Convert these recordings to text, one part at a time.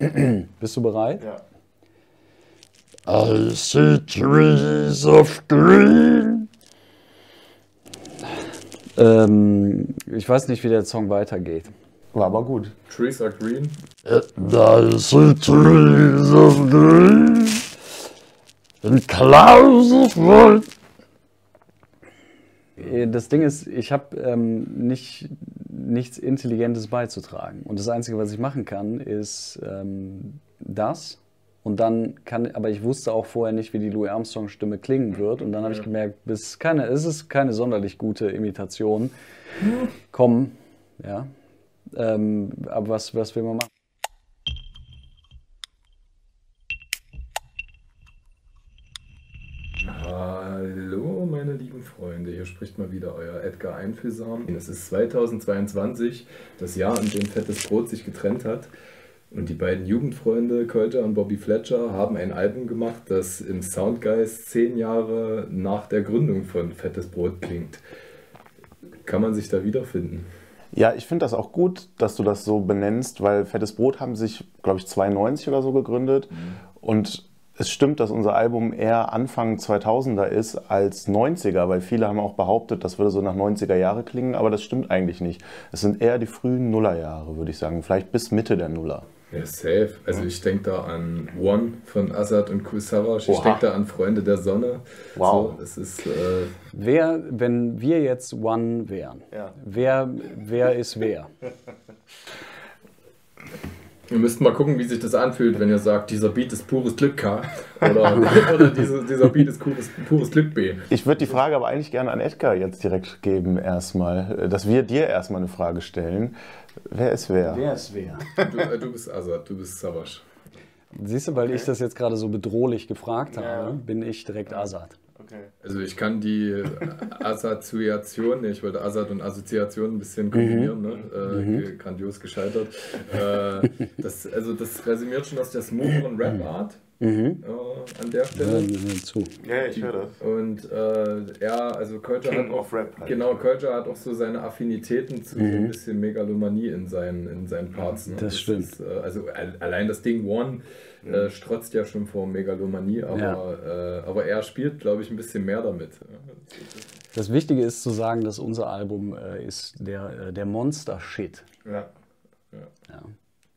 Bist du bereit? Ja. I see trees of green. Ähm, ich weiß nicht, wie der Song weitergeht. War aber gut. Trees are green. And I see trees of green. And clouds of white. Äh, Das Ding ist, ich habe ähm, nicht, nichts Intelligentes beizutragen. Und das Einzige, was ich machen kann, ist ähm, das. Und dann kann, aber ich wusste auch vorher nicht, wie die Louis Armstrong-Stimme klingen wird. Und dann habe ich gemerkt, es ist keine, es ist keine sonderlich gute Imitation. Komm, ja. Ähm, aber was, was will man machen? Hier spricht mal wieder euer Edgar Einfühlsam. Es ist 2022, das Jahr, in dem Fettes Brot sich getrennt hat. Und die beiden Jugendfreunde Kolter und Bobby Fletcher haben ein Album gemacht, das im Soundgeist zehn Jahre nach der Gründung von Fettes Brot klingt. Kann man sich da wiederfinden? Ja, ich finde das auch gut, dass du das so benennst, weil Fettes Brot haben sich, glaube ich, 92 oder so gegründet. Und es stimmt, dass unser Album eher Anfang 2000er ist als 90er, weil viele haben auch behauptet, das würde so nach 90er Jahre klingen, aber das stimmt eigentlich nicht. Es sind eher die frühen Nullerjahre, würde ich sagen, vielleicht bis Mitte der Nuller. Ja, safe. Also ich denke da an One von Azad und Kool Savas. Ich denke da an Freunde der Sonne. Wow. So, es ist... Äh, Wer, wenn wir jetzt One wären, Ja. wer, wer ist wer? Ihr müsst mal gucken, wie sich das anfühlt, wenn ihr sagt, dieser Beat ist pures Glück K oder, oder diese, dieser Beat ist pures, pures Glück B. Ich würde die Frage aber eigentlich gerne an Edgar jetzt direkt geben, erstmal, dass wir dir erstmal eine Frage stellen. Wer ist wer? Wer ist wer? Du, äh, du bist Azad, du bist Savas. Siehst du, weil ich das jetzt gerade so bedrohlich gefragt habe, bin ich direkt Assad. Okay. Also ich kann die Assoziation, nee, ich wollte Assad und Assoziation ein bisschen kombinieren, ne? äh, ge- grandios gescheitert. Äh, das, also das resümiert schon aus der smootheren Rap-Art äh, an der Stelle. mir zu. Ja, ich höre das. Und äh, er, also King hat auch, Rap halt. genau, Költer hat auch so seine Affinitäten zu so ein bisschen Megalomanie in seinen, in seinen Parts. Ne? Das stimmt. Ist, äh, also al- allein das Ding One äh, strotzt ja schon vor Megalomanie, aber, äh, aber er spielt, glaube ich, ein bisschen mehr damit. Das Wichtige ist zu sagen, dass unser Album äh, ist der, äh, der Monster-Shit. Ja, Ja.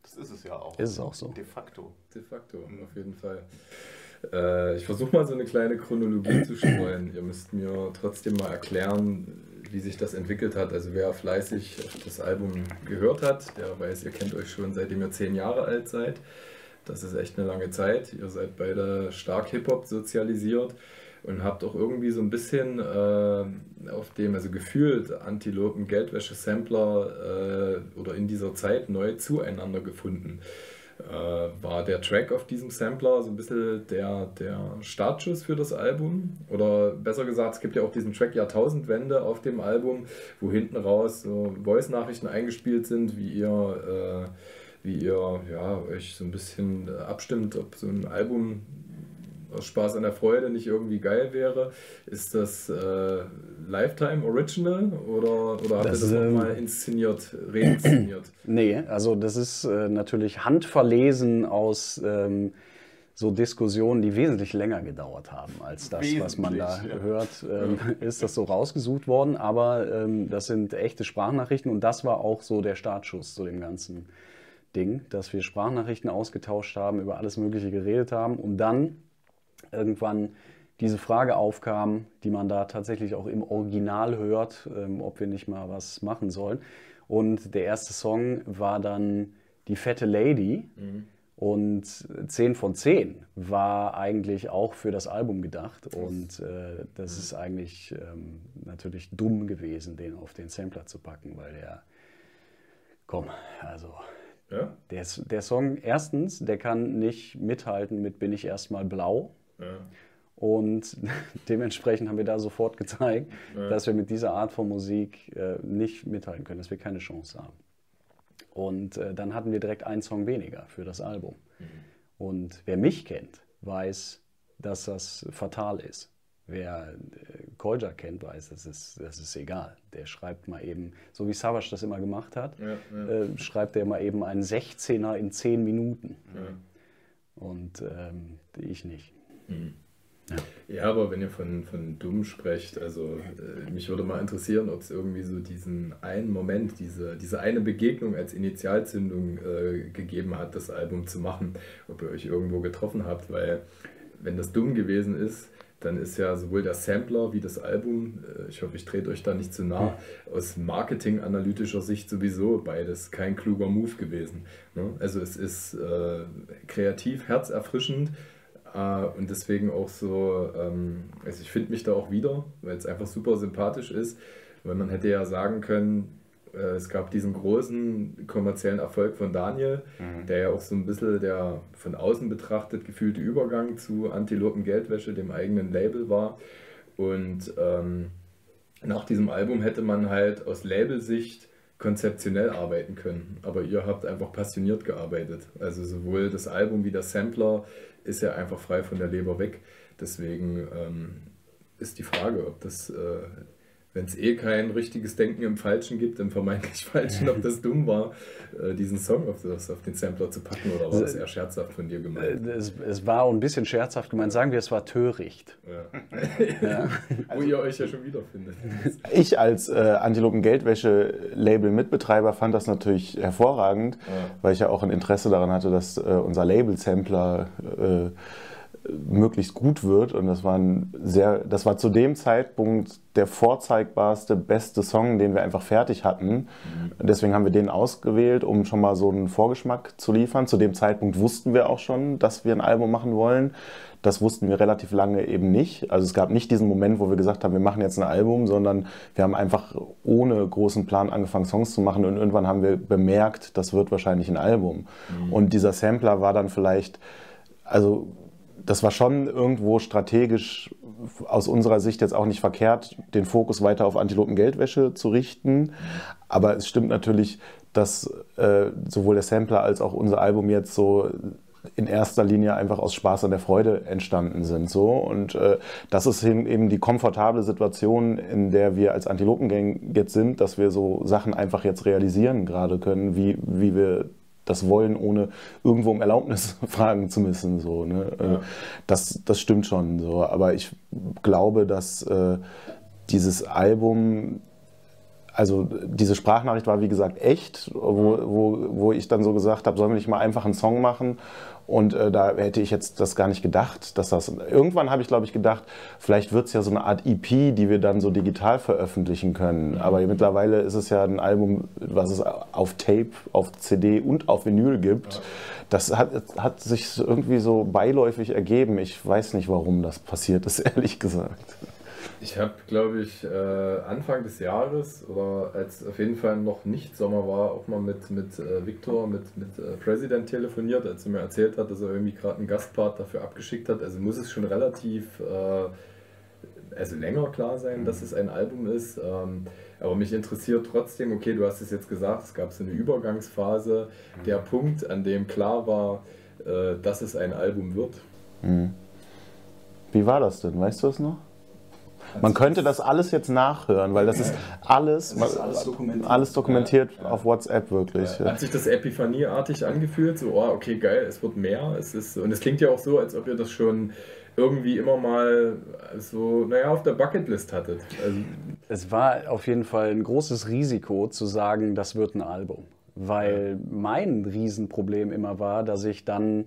Das ist es ja auch. Ist es auch so. De facto. de facto, auf jeden Fall. Äh, ich versuche mal so eine kleine Chronologie zu streuen. Ihr müsst mir trotzdem mal erklären, wie sich das entwickelt hat. Also wer fleißig das Album gehört hat, der weiß, ihr kennt euch schon seitdem ihr zehn Jahre alt seid. Das ist echt eine lange Zeit. Ihr seid beide stark Hip-Hop sozialisiert und habt auch irgendwie so ein bisschen äh, auf dem, also gefühlt Antilopen, Geldwäsche, Sampler äh, oder in dieser Zeit neu zueinander gefunden. Äh, war der Track auf diesem Sampler so ein bisschen der, der Startschuss für das Album? Oder besser gesagt, es gibt ja auch diesen Track Jahrtausendwende auf dem Album, wo hinten raus so Voice-Nachrichten eingespielt sind, wie ihr, äh, wie ihr ja, euch so ein bisschen äh, abstimmt, ob so ein Album aus Spaß an der Freude nicht irgendwie geil wäre. Ist das äh, Lifetime Original oder, oder habt ihr Das, das ähm, nochmal inszeniert, reinszeniert? Nee, also das ist äh, natürlich handverlesen aus ähm, so Diskussionen, die wesentlich länger gedauert haben als das, was man da Wesentlich, ja. hört. Ähm, Ist das so rausgesucht worden, aber ähm, das sind echte Sprachnachrichten und das war auch so der Startschuss zu dem ganzen Ding, dass wir Sprachnachrichten ausgetauscht haben, über alles Mögliche geredet haben und dann irgendwann diese Frage aufkam, die man da tatsächlich auch im Original hört, ähm, ob wir nicht mal was machen sollen. Und der erste Song war dann Die fette Lady. Und 10 von 10 war eigentlich auch für das Album gedacht. Und äh, das ist eigentlich ähm, natürlich dumm gewesen, den auf den Sampler zu packen, weil der, komm, also Ja? der, der Song, erstens, der kann nicht mithalten mit Bin ich erstmal blau. Ja. Und dementsprechend haben wir da sofort gezeigt, dass wir mit dieser Art von Musik äh, nicht mithalten können, dass wir keine Chance haben. Und äh, dann hatten wir direkt einen Song weniger für das Album. Und wer mich kennt, weiß, dass das fatal ist. Wer äh, Kolja kennt, weiß, das ist, das ist egal. Der schreibt mal eben, so wie Savage das immer gemacht hat, Ja, ja. Äh, schreibt er mal eben einen 16er in 10 Minuten. Ja. Und ähm, ich nicht. Ja, aber wenn ihr von, von dumm sprecht, also äh, mich würde mal interessieren, ob es irgendwie so diesen einen Moment, diese, diese eine Begegnung als Initialzündung äh, gegeben hat, das Album zu machen, ob ihr euch irgendwo getroffen habt, weil wenn das dumm gewesen ist, dann ist ja sowohl der Sampler wie das Album, äh, ich hoffe, ich trete euch da nicht zu nah, aus marketinganalytischer Sicht sowieso beides kein kluger Move gewesen. Ne? Also es ist äh, kreativ, herzerfrischend, äh, und deswegen auch so, ähm, also ich finde mich da auch wieder, weil es einfach super sympathisch ist, weil man hätte ja sagen können, es gab diesen großen kommerziellen Erfolg von Daniel, der ja auch so ein bisschen der von außen betrachtet gefühlte Übergang zu Antilopen Geldwäsche, dem eigenen Label war. Und ähm, nach diesem Album hätte man halt aus Labelsicht konzeptionell arbeiten können. Aber ihr habt einfach passioniert gearbeitet. Also sowohl das Album wie der Sampler ist ja einfach frei von der Leber weg. Deswegen ähm, ist die Frage, ob das, äh, wenn es eh kein richtiges Denken im Falschen gibt, im vermeintlich Falschen, ob das dumm war, äh, diesen Song auf, das, auf den Sampler zu packen oder war das eher scherzhaft von dir gemeint? Äh, Es, es war ein bisschen scherzhaft gemeint. Sagen wir, es war töricht. Ja. Wo ihr euch ja schon wiederfindet. Ich als äh, Antilopen-Geldwäsche-Label-Mitbetreiber fand das natürlich hervorragend, weil ich ja auch ein Interesse daran hatte, dass äh, unser Label-Sampler äh, möglichst gut wird. Und das war, ein sehr, das war zu dem Zeitpunkt der vorzeigbarste, beste Song, den wir einfach fertig hatten. Deswegen haben wir den ausgewählt, um schon mal so einen Vorgeschmack zu liefern. Zu dem Zeitpunkt wussten wir auch schon, dass wir ein Album machen wollen. Das wussten wir relativ lange eben nicht. Also es gab nicht diesen Moment, wo wir gesagt haben, wir machen jetzt ein Album, sondern wir haben einfach ohne großen Plan angefangen, Songs zu machen und irgendwann haben wir bemerkt, das wird wahrscheinlich ein Album. Und dieser Sampler war dann vielleicht, also das war schon irgendwo strategisch aus unserer Sicht jetzt auch nicht verkehrt, den Fokus weiter auf Antilopen-Geldwäsche zu richten. Aber es stimmt natürlich, dass äh, sowohl der Sampler als auch unser Album jetzt so in erster Linie einfach aus Spaß an der Freude entstanden sind. So. Und äh, das ist eben die komfortable Situation, in der wir als Antilopengang jetzt sind, dass wir so Sachen einfach jetzt realisieren gerade können, wie, wie wir das wollen, ohne irgendwo um Erlaubnis fragen zu müssen. So, ne? Äh, das, das stimmt schon. So. Aber ich glaube, dass äh, dieses Album also diese Sprachnachricht war wie gesagt echt, wo, wo, wo ich dann so gesagt habe, sollen wir nicht mal einfach einen Song machen? Und äh, da hätte ich jetzt das gar nicht gedacht, dass das. Irgendwann habe ich, glaube ich, gedacht, vielleicht wird es ja so eine Art EP, die wir dann so digital veröffentlichen können. Aber mittlerweile ist es ja ein Album, was es auf Tape, auf CD und auf Vinyl gibt. Das hat, hat sich irgendwie so beiläufig ergeben. Ich weiß nicht, warum das passiert ist, ehrlich gesagt. Ich habe, glaube ich, äh, Anfang des Jahres oder als auf jeden Fall noch nicht Sommer war, auch mal mit, mit äh, Victor, mit, mit äh, President telefoniert, als er mir erzählt hat, dass er irgendwie gerade einen Gastpart dafür abgeschickt hat. Also muss es schon relativ, äh, also länger klar sein, dass es ein Album ist. Ähm, aber mich interessiert trotzdem, okay, du hast es jetzt gesagt, es gab so eine Übergangsphase, der Punkt, an dem klar war, äh, dass es ein Album wird. Wie war das denn? Weißt du es noch? Man könnte das alles jetzt nachhören, weil das ist alles, Das ist alles dokumentiert. alles dokumentiert auf WhatsApp wirklich. Hat sich das Epiphanieartig angefühlt? So, oh, okay, geil, es wird mehr. Es ist, und es klingt ja auch so, als ob ihr das schon irgendwie immer mal so, naja, auf der Bucketlist hattet. Also, Es war auf jeden Fall ein großes Risiko zu sagen, das wird ein Album. Weil mein Riesenproblem immer war, dass ich dann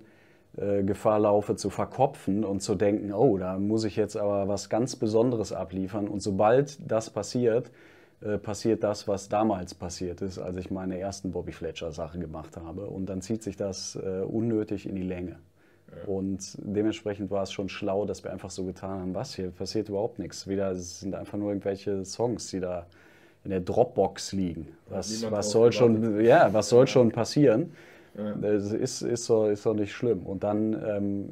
Gefahr laufe zu verkopfen und zu denken, oh, da muss ich jetzt aber was ganz Besonderes abliefern. Und sobald das passiert, äh, passiert das, was damals passiert ist, als ich meine ersten Bobby Fletcher Sache gemacht habe. Und dann zieht sich das äh, unnötig in die Länge. Und dementsprechend war es schon schlau, dass wir einfach so getan haben, was hier passiert überhaupt nichts. Wieder es sind einfach nur irgendwelche Songs, die da in der Dropbox liegen. Was, was soll schon, ja, was soll schon passieren? Ja. Das ist, ist, so, ist doch nicht schlimm. Und dann ähm,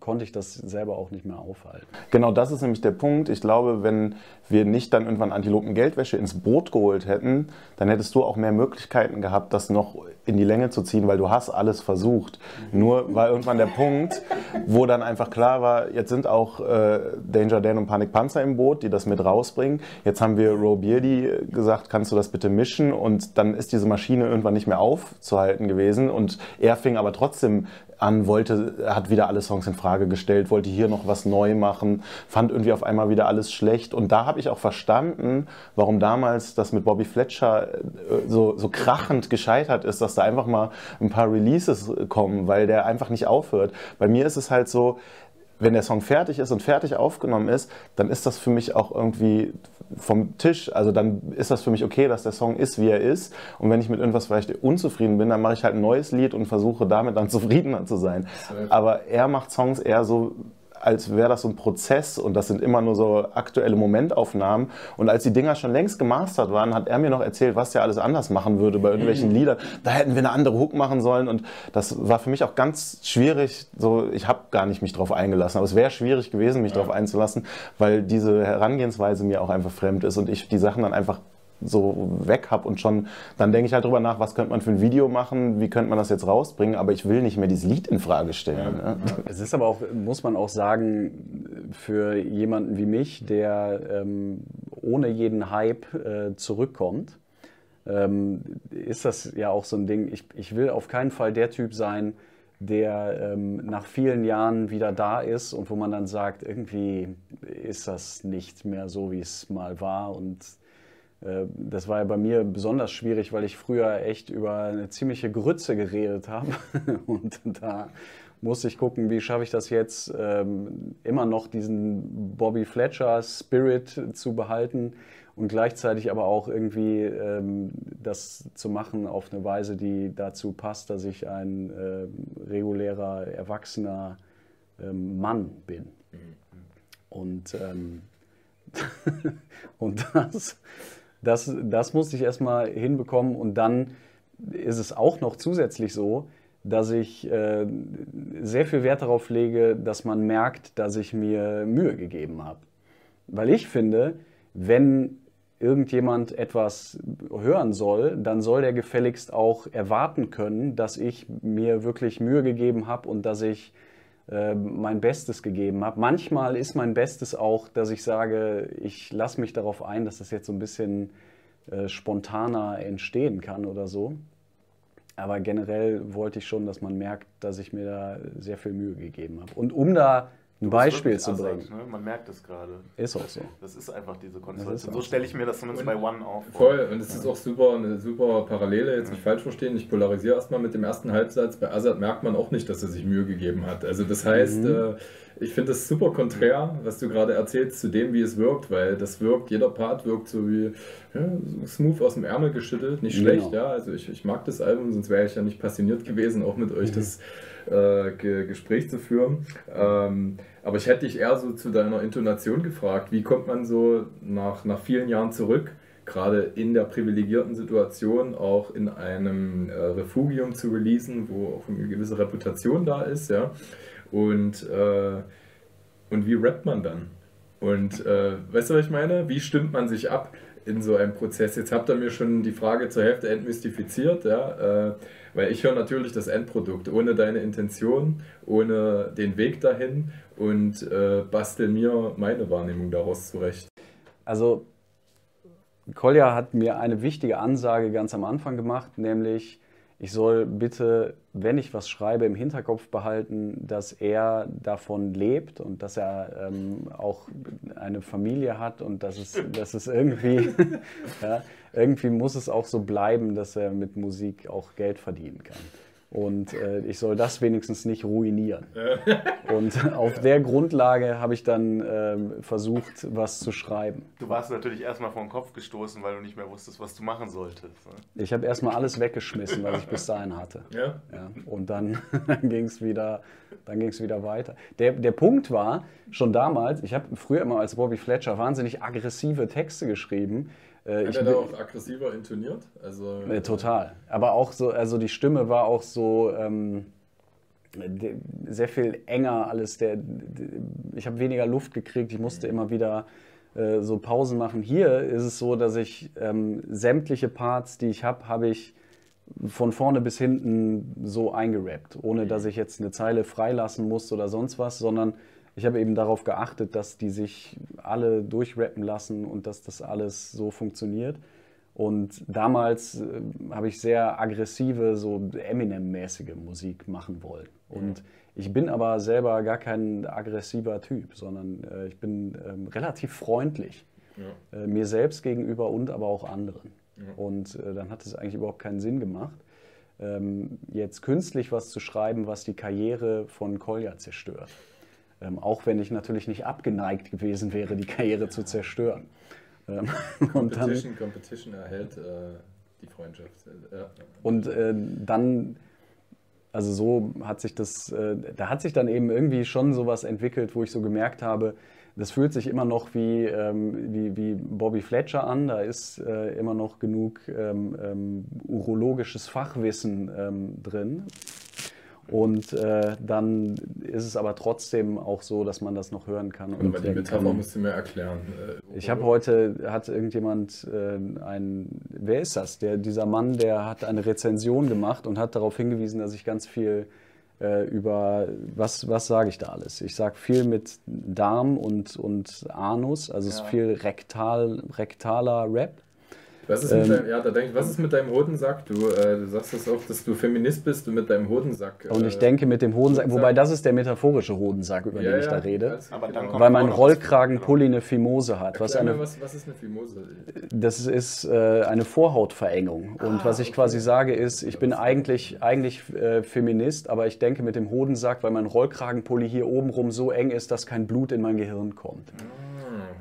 konnte ich das selber auch nicht mehr aufhalten. Genau das ist nämlich der Punkt. Ich glaube, wenn wir nicht dann irgendwann Antilopen Geldwäsche ins Boot geholt hätten, dann hättest du auch mehr Möglichkeiten gehabt, das noch in die Länge zu ziehen, weil du hast alles versucht. Nur war irgendwann der Punkt, wo dann einfach klar war, jetzt sind auch äh, Danger Dan und Panik Panzer im Boot, die das mit rausbringen. Jetzt haben wir Roe Beardy gesagt, kannst du das bitte mischen? Und dann ist diese Maschine irgendwann nicht mehr aufzuhalten gewesen. Und er fing aber trotzdem an, wollte, hat wieder alle Songs in Frage gestellt, wollte hier noch was neu machen, fand irgendwie auf einmal wieder alles schlecht. Und da habe ich auch verstanden, warum damals das mit Bobby Fletcher äh, so, so krachend gescheitert ist, dass da einfach mal ein paar Releases kommen, weil der einfach nicht aufhört. Bei mir ist es halt so, wenn der Song fertig ist und fertig aufgenommen ist, dann ist das für mich auch irgendwie vom Tisch. Also dann ist das für mich okay, dass der Song ist, wie er ist. Und wenn ich mit irgendwas vielleicht unzufrieden bin, dann mache ich halt ein neues Lied und versuche damit dann zufriedener zu sein. Aber er macht Songs eher so, als wäre das so ein Prozess und das sind immer nur so aktuelle Momentaufnahmen. Und als die Dinger schon längst gemastert waren, hat er mir noch erzählt, was er alles anders machen würde bei irgendwelchen mhm. Liedern. Da hätten wir eine andere Hook machen sollen und das war für mich auch ganz schwierig. So, ich habe gar nicht mich drauf eingelassen, aber es wäre schwierig gewesen, mich ja. darauf einzulassen, weil diese Herangehensweise mir auch einfach fremd ist und ich die Sachen dann einfach so weg habe und schon, dann denke ich halt drüber nach, was könnte man für ein Video machen, wie könnte man das jetzt rausbringen, aber ich will nicht mehr dieses Lied in Frage stellen. Ja, ne? ja. Es ist aber auch, muss man auch sagen, für jemanden wie mich, der ähm, ohne jeden Hype äh, zurückkommt, ähm, ist das ja auch so ein Ding, ich, ich will auf keinen Fall der Typ sein, der ähm, nach vielen Jahren wieder da ist und wo man dann sagt, irgendwie ist das nicht mehr so, wie es mal war und das war ja bei mir besonders schwierig, weil ich früher echt über eine ziemliche Grütze geredet habe. Und da musste ich gucken, wie schaffe ich das jetzt, ähm, immer noch diesen Bobby Fletcher Spirit zu behalten und gleichzeitig aber auch irgendwie ähm, das zu machen auf eine Weise, die dazu passt, dass ich ein äh, regulärer, erwachsener ähm, Mann bin. Und, und das das, das musste ich erstmal hinbekommen und dann ist es auch noch zusätzlich so, dass ich äh, sehr viel Wert darauf lege, dass man merkt, dass ich mir Mühe gegeben habe. Weil ich finde, wenn irgendjemand etwas hören soll, dann soll der gefälligst auch erwarten können, dass ich mir wirklich Mühe gegeben habe und dass ich äh, mein Bestes gegeben habe. Manchmal ist mein Bestes auch, dass ich sage, ich lasse mich darauf ein, dass das jetzt so ein bisschen äh, spontaner entstehen kann oder so. Aber generell wollte ich schon, dass man merkt, dass ich mir da sehr viel Mühe gegeben habe. Und um da ein Beispiel zu bringen. Assad, ne? Man merkt es gerade. Ist auch so. Das ist einfach diese Konstellation. So stelle ich mir das zumindest und bei One auf. Voll, und es ist auch super, eine super Parallele, jetzt nicht falsch verstehen. Ich polarisiere erstmal mit dem ersten Halbsatz. Bei Assad merkt man auch nicht, dass er sich Mühe gegeben hat. Also das heißt, mhm. äh, ich finde das super konträr, was du gerade erzählst, zu dem, wie es wirkt, weil das wirkt, jeder Part wirkt so wie ja, smooth aus dem Ärmel geschüttelt, nicht schlecht, genau. ja. Also ich, ich mag das Album, sonst wäre ich ja nicht passioniert gewesen, auch mit euch mhm. das äh, Ge Gespräch zu führen. Ähm, aber ich hätte dich eher so zu deiner Intonation gefragt. Wie kommt man so nach, nach vielen Jahren zurück, gerade in der privilegierten Situation, auch in einem äh, Refugium zu releasen, wo auch eine gewisse Reputation da ist, ja? Und, äh, und wie rappt man dann? Und äh, weißt du, was ich meine? Wie stimmt man sich ab in so einem Prozess? Jetzt habt ihr mir schon die Frage zur Hälfte entmystifiziert, ja? Äh, weil ich höre natürlich das Endprodukt, ohne deine Intention, ohne den Weg dahin und äh, bastel mir meine Wahrnehmung daraus zurecht. Also, Kolja hat mir eine wichtige Ansage ganz am Anfang gemacht, nämlich, ich soll bitte, wenn ich was schreibe, im Hinterkopf behalten, dass er davon lebt und dass er ähm, auch eine Familie hat und dass es, dass es irgendwie, ja, irgendwie muss es auch so bleiben, dass er mit Musik auch Geld verdienen kann. Und äh, ich soll das wenigstens nicht ruinieren. Und auf der Grundlage habe ich dann äh, versucht, was zu schreiben. Du warst natürlich erstmal vor den Kopf gestoßen, weil du nicht mehr wusstest, was du machen solltest. Ne? Ich habe erstmal alles weggeschmissen, was ich bis dahin hatte. Ja. ja und dann, dann ging es wieder, wieder weiter. Der, der Punkt war, schon damals, ich habe früher immer als Bobby Fletcher wahnsinnig aggressive Texte geschrieben äh, Hat er da auch aggressiver intoniert? Also, äh, total. Aber auch so, also die Stimme war auch so ähm, sehr viel enger alles. Der, ich habe weniger Luft gekriegt, ich musste immer wieder äh, so Pausen machen. Hier ist es so, dass ich ähm, sämtliche Parts, die ich habe, habe ich von vorne bis hinten so eingerappt, ohne dass ich jetzt eine Zeile freilassen musste oder sonst was, sondern ich habe eben darauf geachtet, dass die sich alle durchrappen lassen und dass das alles so funktioniert. Und damals äh, habe ich sehr aggressive, so Eminem-mäßige Musik machen wollen. Und ich bin aber selber gar kein aggressiver Typ, sondern äh, ich bin ähm, relativ freundlich. Ja. Äh, mir selbst gegenüber und aber auch anderen. Ja. Und äh, dann hat es eigentlich überhaupt keinen Sinn gemacht, ähm, jetzt künstlich was zu schreiben, was die Karriere von Kolja zerstört. Ähm, auch wenn ich natürlich nicht abgeneigt gewesen wäre, die Karriere zu zerstören. Ähm, und dann, Competition, Competition erhält äh, die Freundschaft. Äh, und äh, dann, also so hat sich das, äh, da hat sich dann eben irgendwie schon sowas entwickelt, wo ich so gemerkt habe, das fühlt sich immer noch wie, ähm, wie, wie Bobby Fletcher an. Da ist äh, immer noch genug ähm, ähm, urologisches Fachwissen ähm, drin. Und äh, dann ist es aber trotzdem auch so, dass man das noch hören kann. Und Aber die Metapher musst du mir erklären. Äh, Ich habe heute, hat irgendjemand äh, ein, wer ist das? Der, dieser Mann, der hat eine Rezension gemacht und hat darauf hingewiesen, dass ich ganz viel äh, über, was, was sage ich da alles? Ich sage viel mit Darm und, und Anus, also es ist Ja. viel rektal, rektaler Rap. Was ist, mit Ähm, deinem, ja, da denk ich, was ist mit deinem Hodensack? Du, äh, du sagst das auch, dass du Feminist bist und mit deinem Hodensack. Und ich äh, denke mit dem Hodensack, wobei das ist der metaphorische Hodensack, über ja, den ich ja, da rede. genau. Weil mein Rollkragenpulli eine Phimose hat. Was Erklär mir, eine, was, was ist eine Fimose? Das ist äh, eine Vorhautverengung. Und was ich okay. quasi sage ist, ich bin eigentlich, eigentlich äh, Feminist, aber ich denke mit dem Hodensack, weil mein Rollkragenpulli hier obenrum so eng ist, dass kein Blut in mein Gehirn kommt.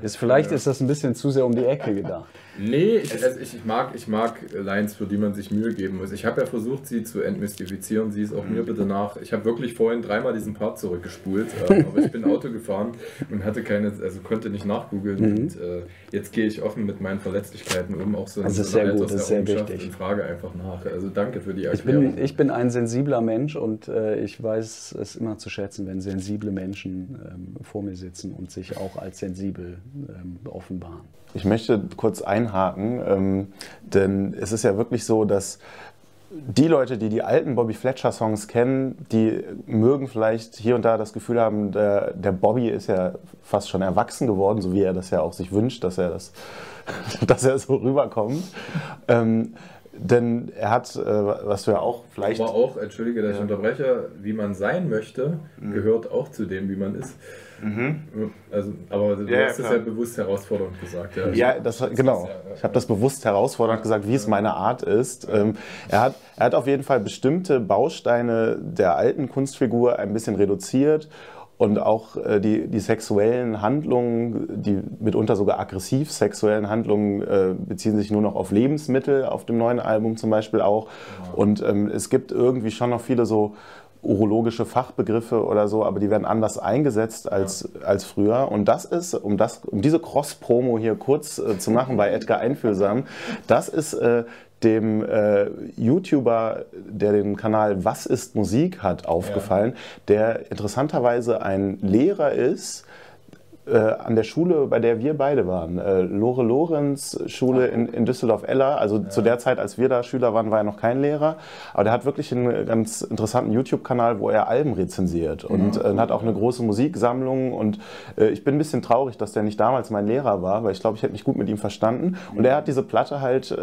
Ist, vielleicht ist das ein bisschen zu sehr um die Ecke gedacht. Nee, ich, also ich, ich, mag, ich mag Lines, für die man sich Mühe geben muss. Ich habe ja versucht, sie zu entmystifizieren. Sie ist auch mir bitte nach. Ich habe wirklich vorhin dreimal diesen Part zurückgespult, äh, aber ich bin Auto gefahren und hatte keine, also konnte nicht nachgoogeln. Und äh, jetzt gehe ich offen mit meinen Verletzlichkeiten um, auch so in Das ist so einer sehr gut, das ist sehr wichtig. und frage einfach nach. Also danke für die Ich Erklärung. bin, ich bin ein sensibler Mensch und äh, ich weiß es immer zu schätzen, wenn sensible Menschen ähm, vor mir sitzen und sich auch als sensibel ähm, offenbaren. Ich möchte kurz einhaken, ähm, denn es ist ja wirklich so, dass die Leute, die die alten Bobby Fletcher Songs kennen, die mögen vielleicht hier und da das Gefühl haben, der, der Bobby ist ja fast schon erwachsen geworden, so wie er das ja auch sich wünscht, dass er, das, dass er so rüberkommt. Ähm, denn er hat, äh, was du ja auch vielleicht... Aber auch, entschuldige, dass ich unterbreche, wie man sein möchte, Mhm. gehört auch zu dem, wie man ist. Also, aber du Ja, ja, hast es klar. ja bewusst herausfordernd gesagt. Ja, das, genau. Ich habe das bewusst herausfordernd gesagt, wie es meine Art ist. Ähm, er, hat, er hat auf jeden Fall bestimmte Bausteine der alten Kunstfigur ein bisschen reduziert und auch äh, die, die sexuellen Handlungen, die mitunter sogar aggressiv sexuellen Handlungen, äh, beziehen sich nur noch auf Lebensmittel, auf dem neuen Album zum Beispiel auch. Und ähm, es gibt irgendwie schon noch viele so urologische Fachbegriffe oder so, aber die werden anders eingesetzt als, als früher. Und das ist, um, das, um diese Cross-Promo hier kurz äh, zu machen bei Edgar Einfühlsam, das ist äh, dem äh, YouTuber, der den Kanal Was ist Musik hat, aufgefallen, der interessanterweise ein Lehrer ist, äh, an der Schule, bei der wir beide waren. Äh, Lore Lorenz Schule in, in Düsseldorf-Eller. Also zu der Zeit, als wir da Schüler waren, war er noch kein Lehrer. Aber der hat wirklich einen ganz interessanten YouTube-Kanal, wo er Alben rezensiert und äh, hat auch eine große Musiksammlung. Und äh, ich bin ein bisschen traurig, dass der nicht damals mein Lehrer war, weil ich glaube, ich hätte mich gut mit ihm verstanden. Und er hat diese Platte halt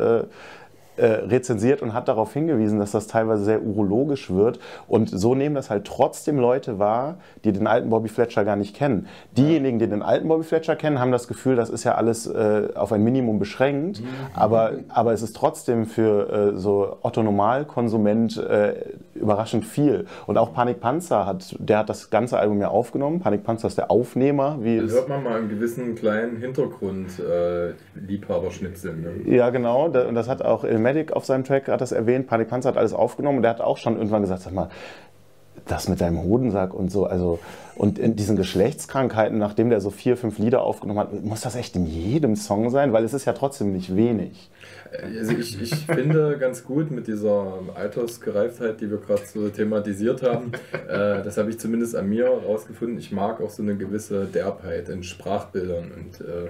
äh, rezensiert und hat darauf hingewiesen, dass das teilweise sehr urologisch wird. Und so nehmen das halt trotzdem Leute wahr, die den alten Bobby Fletcher gar nicht kennen. Diejenigen, die den alten Bobby Fletcher kennen, haben das Gefühl, das ist ja alles äh, auf ein Minimum beschränkt. Aber, aber es ist trotzdem für äh, so Otto Normalkonsument äh, überraschend viel. Und auch Panik Panzer hat, der hat das ganze Album ja aufgenommen. Panik Panzer ist der Aufnehmer, wie Da es hört man mal einen gewissen kleinen Hintergrund äh, Liebhaberschnitzel. Ne? Ja, genau. Und das hat auch Ilmatic auf seinem Track hat das erwähnt. Panik Panzer hat alles aufgenommen und der hat auch schon irgendwann gesagt, sag mal, das mit deinem Hodensack und so, also und in diesen Geschlechtskrankheiten, nachdem der so vier, fünf Lieder aufgenommen hat, muss das echt in jedem Song sein, weil es ist ja trotzdem nicht wenig. Also ich, ich finde ganz gut mit dieser Altersgereiftheit, die wir gerade so thematisiert haben, äh, das habe ich zumindest an mir rausgefunden. Ich mag auch so eine gewisse Derbheit in Sprachbildern und äh,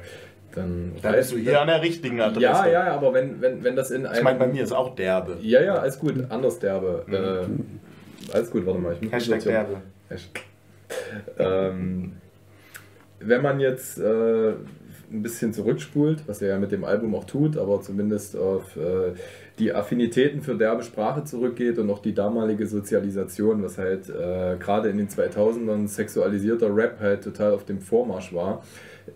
dann Da bist du hier an der richtigen Adresse. Ja, ja, aber wenn, wenn, wenn das in einem. Ich meine, bei mir ist auch derbe. Ja, ja, alles gut, anders derbe. Äh, alles gut, warte mal. Ich muss Hashtag derbe. Hashtag. Ähm, wenn man jetzt äh, ein bisschen zurückspult, was er ja mit dem Album auch tut, aber zumindest auf äh, die Affinitäten für derbe Sprache zurückgeht und auch die damalige Sozialisation, was halt äh, gerade in den 2000ern sexualisierter Rap halt total auf dem Vormarsch war,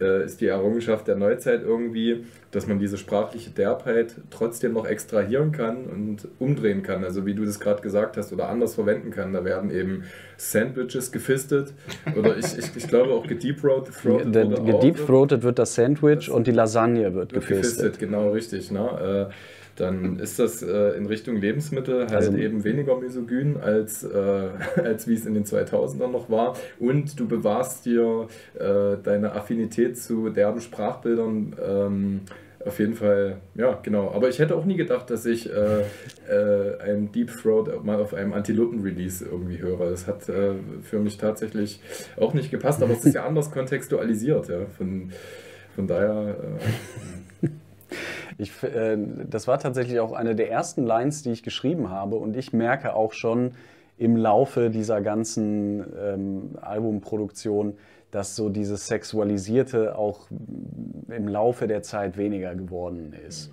äh, ist die Errungenschaft der Neuzeit irgendwie, dass man diese sprachliche Derbheit trotzdem noch extrahieren kann und umdrehen kann. Also wie du das gerade gesagt hast oder anders verwenden kann. Da werden eben Sandwiches gefistet oder ich, ich, ich glaube auch gedeepthroated wird das Sandwich Das- und die Lasagne wird Wird gefistet. gefistet, genau richtig. Ne? Äh, dann ist das äh, in Richtung Lebensmittel halt Also- eben weniger misogyn, als, äh, als wie es in den 2000ern noch war. Und du bewahrst dir äh, deine Affinität zu derben Sprachbildern ähm, auf jeden Fall, ja, genau. Aber ich hätte auch nie gedacht, dass ich äh, äh, ein Deep Throat mal auf einem Antilopen-Release irgendwie höre. Das hat äh, für mich tatsächlich auch nicht gepasst, aber es ist ja anders kontextualisiert. Ja? Von, von daher. Ich, äh, das war tatsächlich auch eine der ersten Lines, die ich geschrieben habe. Und ich merke auch schon im Laufe dieser ganzen ähm, Albumproduktion, dass so dieses Sexualisierte auch im Laufe der Zeit weniger geworden ist.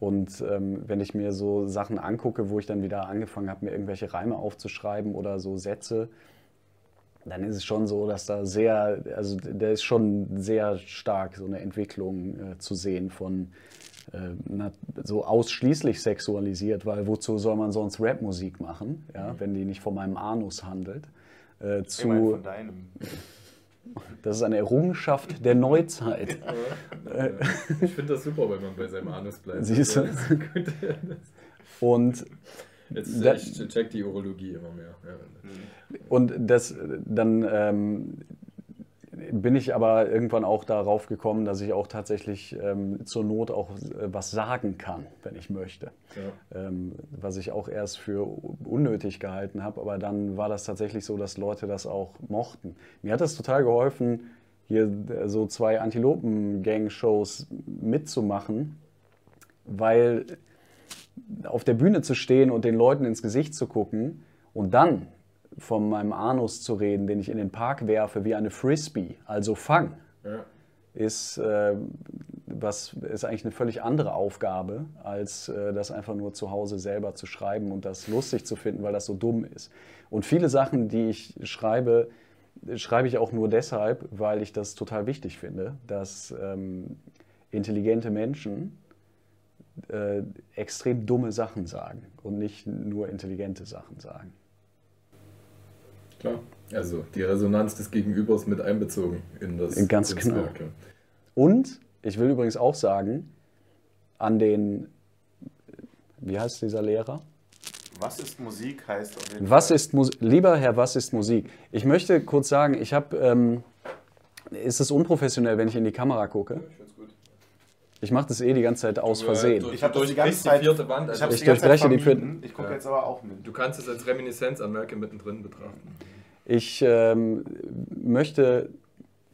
Und ähm, wenn ich mir so Sachen angucke, wo ich dann wieder angefangen habe, mir irgendwelche Reime aufzuschreiben oder so Sätze, dann ist es schon so, dass da sehr, also da ist schon sehr stark so eine Entwicklung äh, zu sehen von äh, so ausschließlich sexualisiert, weil wozu soll man sonst Rapmusik machen, ja, wenn die nicht von meinem Anus handelt, äh, zu, von deinem. das ist eine Errungenschaft der Neuzeit. äh, ich finde das super, wenn man bei seinem Anus bleibt. Siehst du? Und Jetzt Da- ich check die Urologie immer mehr. Ja. Und das, dann ähm, bin ich aber irgendwann auch darauf gekommen, dass ich auch tatsächlich ähm, zur Not auch äh, was sagen kann, wenn ich möchte. Ja. Ähm, was ich auch erst für unnötig gehalten habe, aber dann war das tatsächlich so, dass Leute das auch mochten. Mir hat das total geholfen, hier äh, so zwei Antilopen-Gang-Shows mitzumachen, weil auf der Bühne zu stehen und den Leuten ins Gesicht zu gucken und dann von meinem Anus zu reden, den ich in den Park werfe wie eine Frisbee, also Fang, Ja. ist, äh, was, ist eigentlich eine völlig andere Aufgabe, als äh, das einfach nur zu Hause selber zu schreiben und das lustig zu finden, weil das so dumm ist. Und viele Sachen, die ich schreibe, schreibe ich auch nur deshalb, weil ich das total wichtig finde, dass ähm, intelligente Menschen äh, extrem dumme Sachen sagen und nicht nur intelligente Sachen sagen. Klar. Also die Resonanz des Gegenübers mit einbezogen in das Ganz genau. Kunstwerk, ja. Und ich will übrigens auch sagen, an den, wie heißt dieser Lehrer? Was ist Musik heißt auf jeden Was Fall. ist Musik? Lieber Herr, was ist Musik? Ich möchte kurz sagen, ich habe, ähm, ist es unprofessionell, wenn ich in die Kamera gucke? Gut. Ich mache das eh die ganze Zeit aus Versehen. Ich habe das die ganze die Zeit. vierte Wand, also ich Ich die durchbreche die vierte- Ich gucke Ja. jetzt aber auch mit. Du kannst es als Reminiszenz an Malcolm mittendrin betrachten. Ich ähm, möchte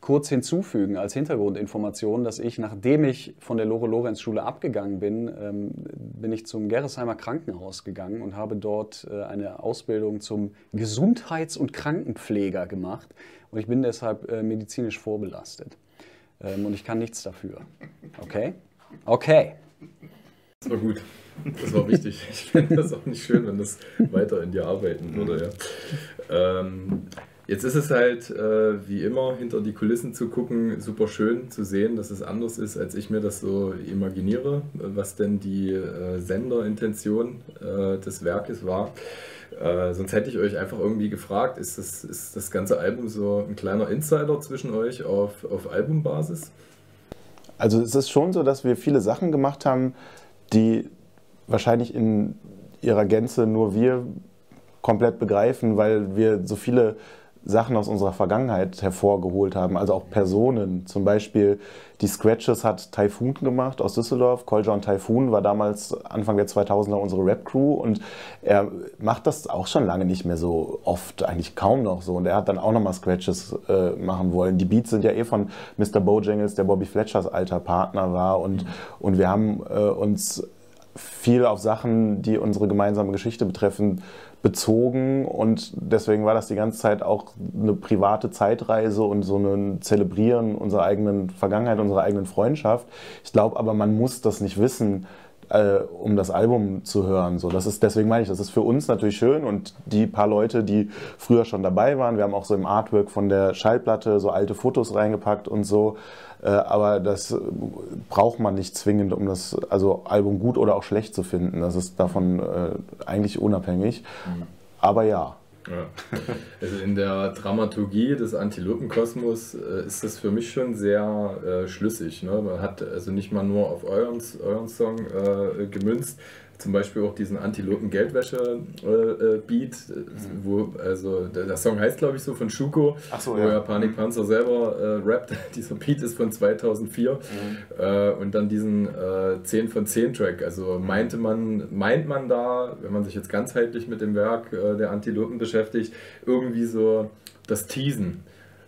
kurz hinzufügen als Hintergrundinformation, dass ich, nachdem ich von der Lore-Lorenz-Schule abgegangen bin, ähm, bin ich zum Gerresheimer Krankenhaus gegangen und habe dort äh, eine Ausbildung zum Gesundheits- und Krankenpfleger gemacht. Und ich bin deshalb äh, medizinisch vorbelastet. Ähm, und ich kann nichts dafür. Okay? Okay. Das war gut. Das war wichtig. Ich finde das auch nicht schön, wenn das weiter in dir arbeiten würde. Ja. Ähm, jetzt ist es halt, äh, wie immer, hinter die Kulissen zu gucken, super schön zu sehen, dass es anders ist, als ich mir das so imaginiere, was denn die äh, Senderintention äh, des Werkes war. Äh, sonst hätte ich euch einfach irgendwie gefragt, ist das, ist das ganze Album so ein kleiner Insider zwischen euch auf, auf Albumbasis? Also es ist schon so, dass wir viele Sachen gemacht haben, die wahrscheinlich in ihrer Gänze nur wir komplett begreifen, weil wir so viele Sachen aus unserer Vergangenheit hervorgeholt haben, also auch Personen. Zum Beispiel die Scratches hat Typhoon gemacht aus Düsseldorf. Koljon Typhoon war damals Anfang der 2000er unsere Rap-Crew und er macht das auch schon lange nicht mehr so oft, eigentlich kaum noch so. Und er hat dann auch nochmal Scratches äh, machen wollen. Die Beats sind ja eh von Mr. Bojangles, der Bobby Fletchers alter Partner war und, und wir haben äh, uns viel auf Sachen, die unsere gemeinsame Geschichte betreffen, bezogen und deswegen war das die ganze Zeit auch eine private Zeitreise und so ein Zelebrieren unserer eigenen Vergangenheit, unserer eigenen Freundschaft. Ich glaube aber, man muss das nicht wissen, äh, um das Album zu hören. So, das ist, deswegen meine ich, das ist für uns natürlich schön und die paar Leute, die früher schon dabei waren, wir haben auch so im Artwork von der Schallplatte so alte Fotos reingepackt und so. Äh, aber das braucht man nicht zwingend, um das also Album gut oder auch schlecht zu finden. Das ist davon äh, eigentlich unabhängig. Mhm. Aber ja. Ja. Also in der Dramaturgie des Antilopenkosmos äh, ist das für mich schon sehr äh, schlüssig. Ne? Man hat also nicht mal nur auf euren, euren Song äh, gemünzt, zum Beispiel auch diesen Antilopen-Geldwäsche-Beat, äh, mhm. wo, also der, der Song heißt glaube ich so von Schuko, so, wo ja, ja Panikpanzer selber äh, rappt. Dieser Beat ist von 2004 mhm. äh, und dann diesen äh, 10 von 10 Track. Also meinte man, meint man da, wenn man sich jetzt ganzheitlich mit dem Werk äh, der Antilopen beschäftigt, irgendwie so das Teasen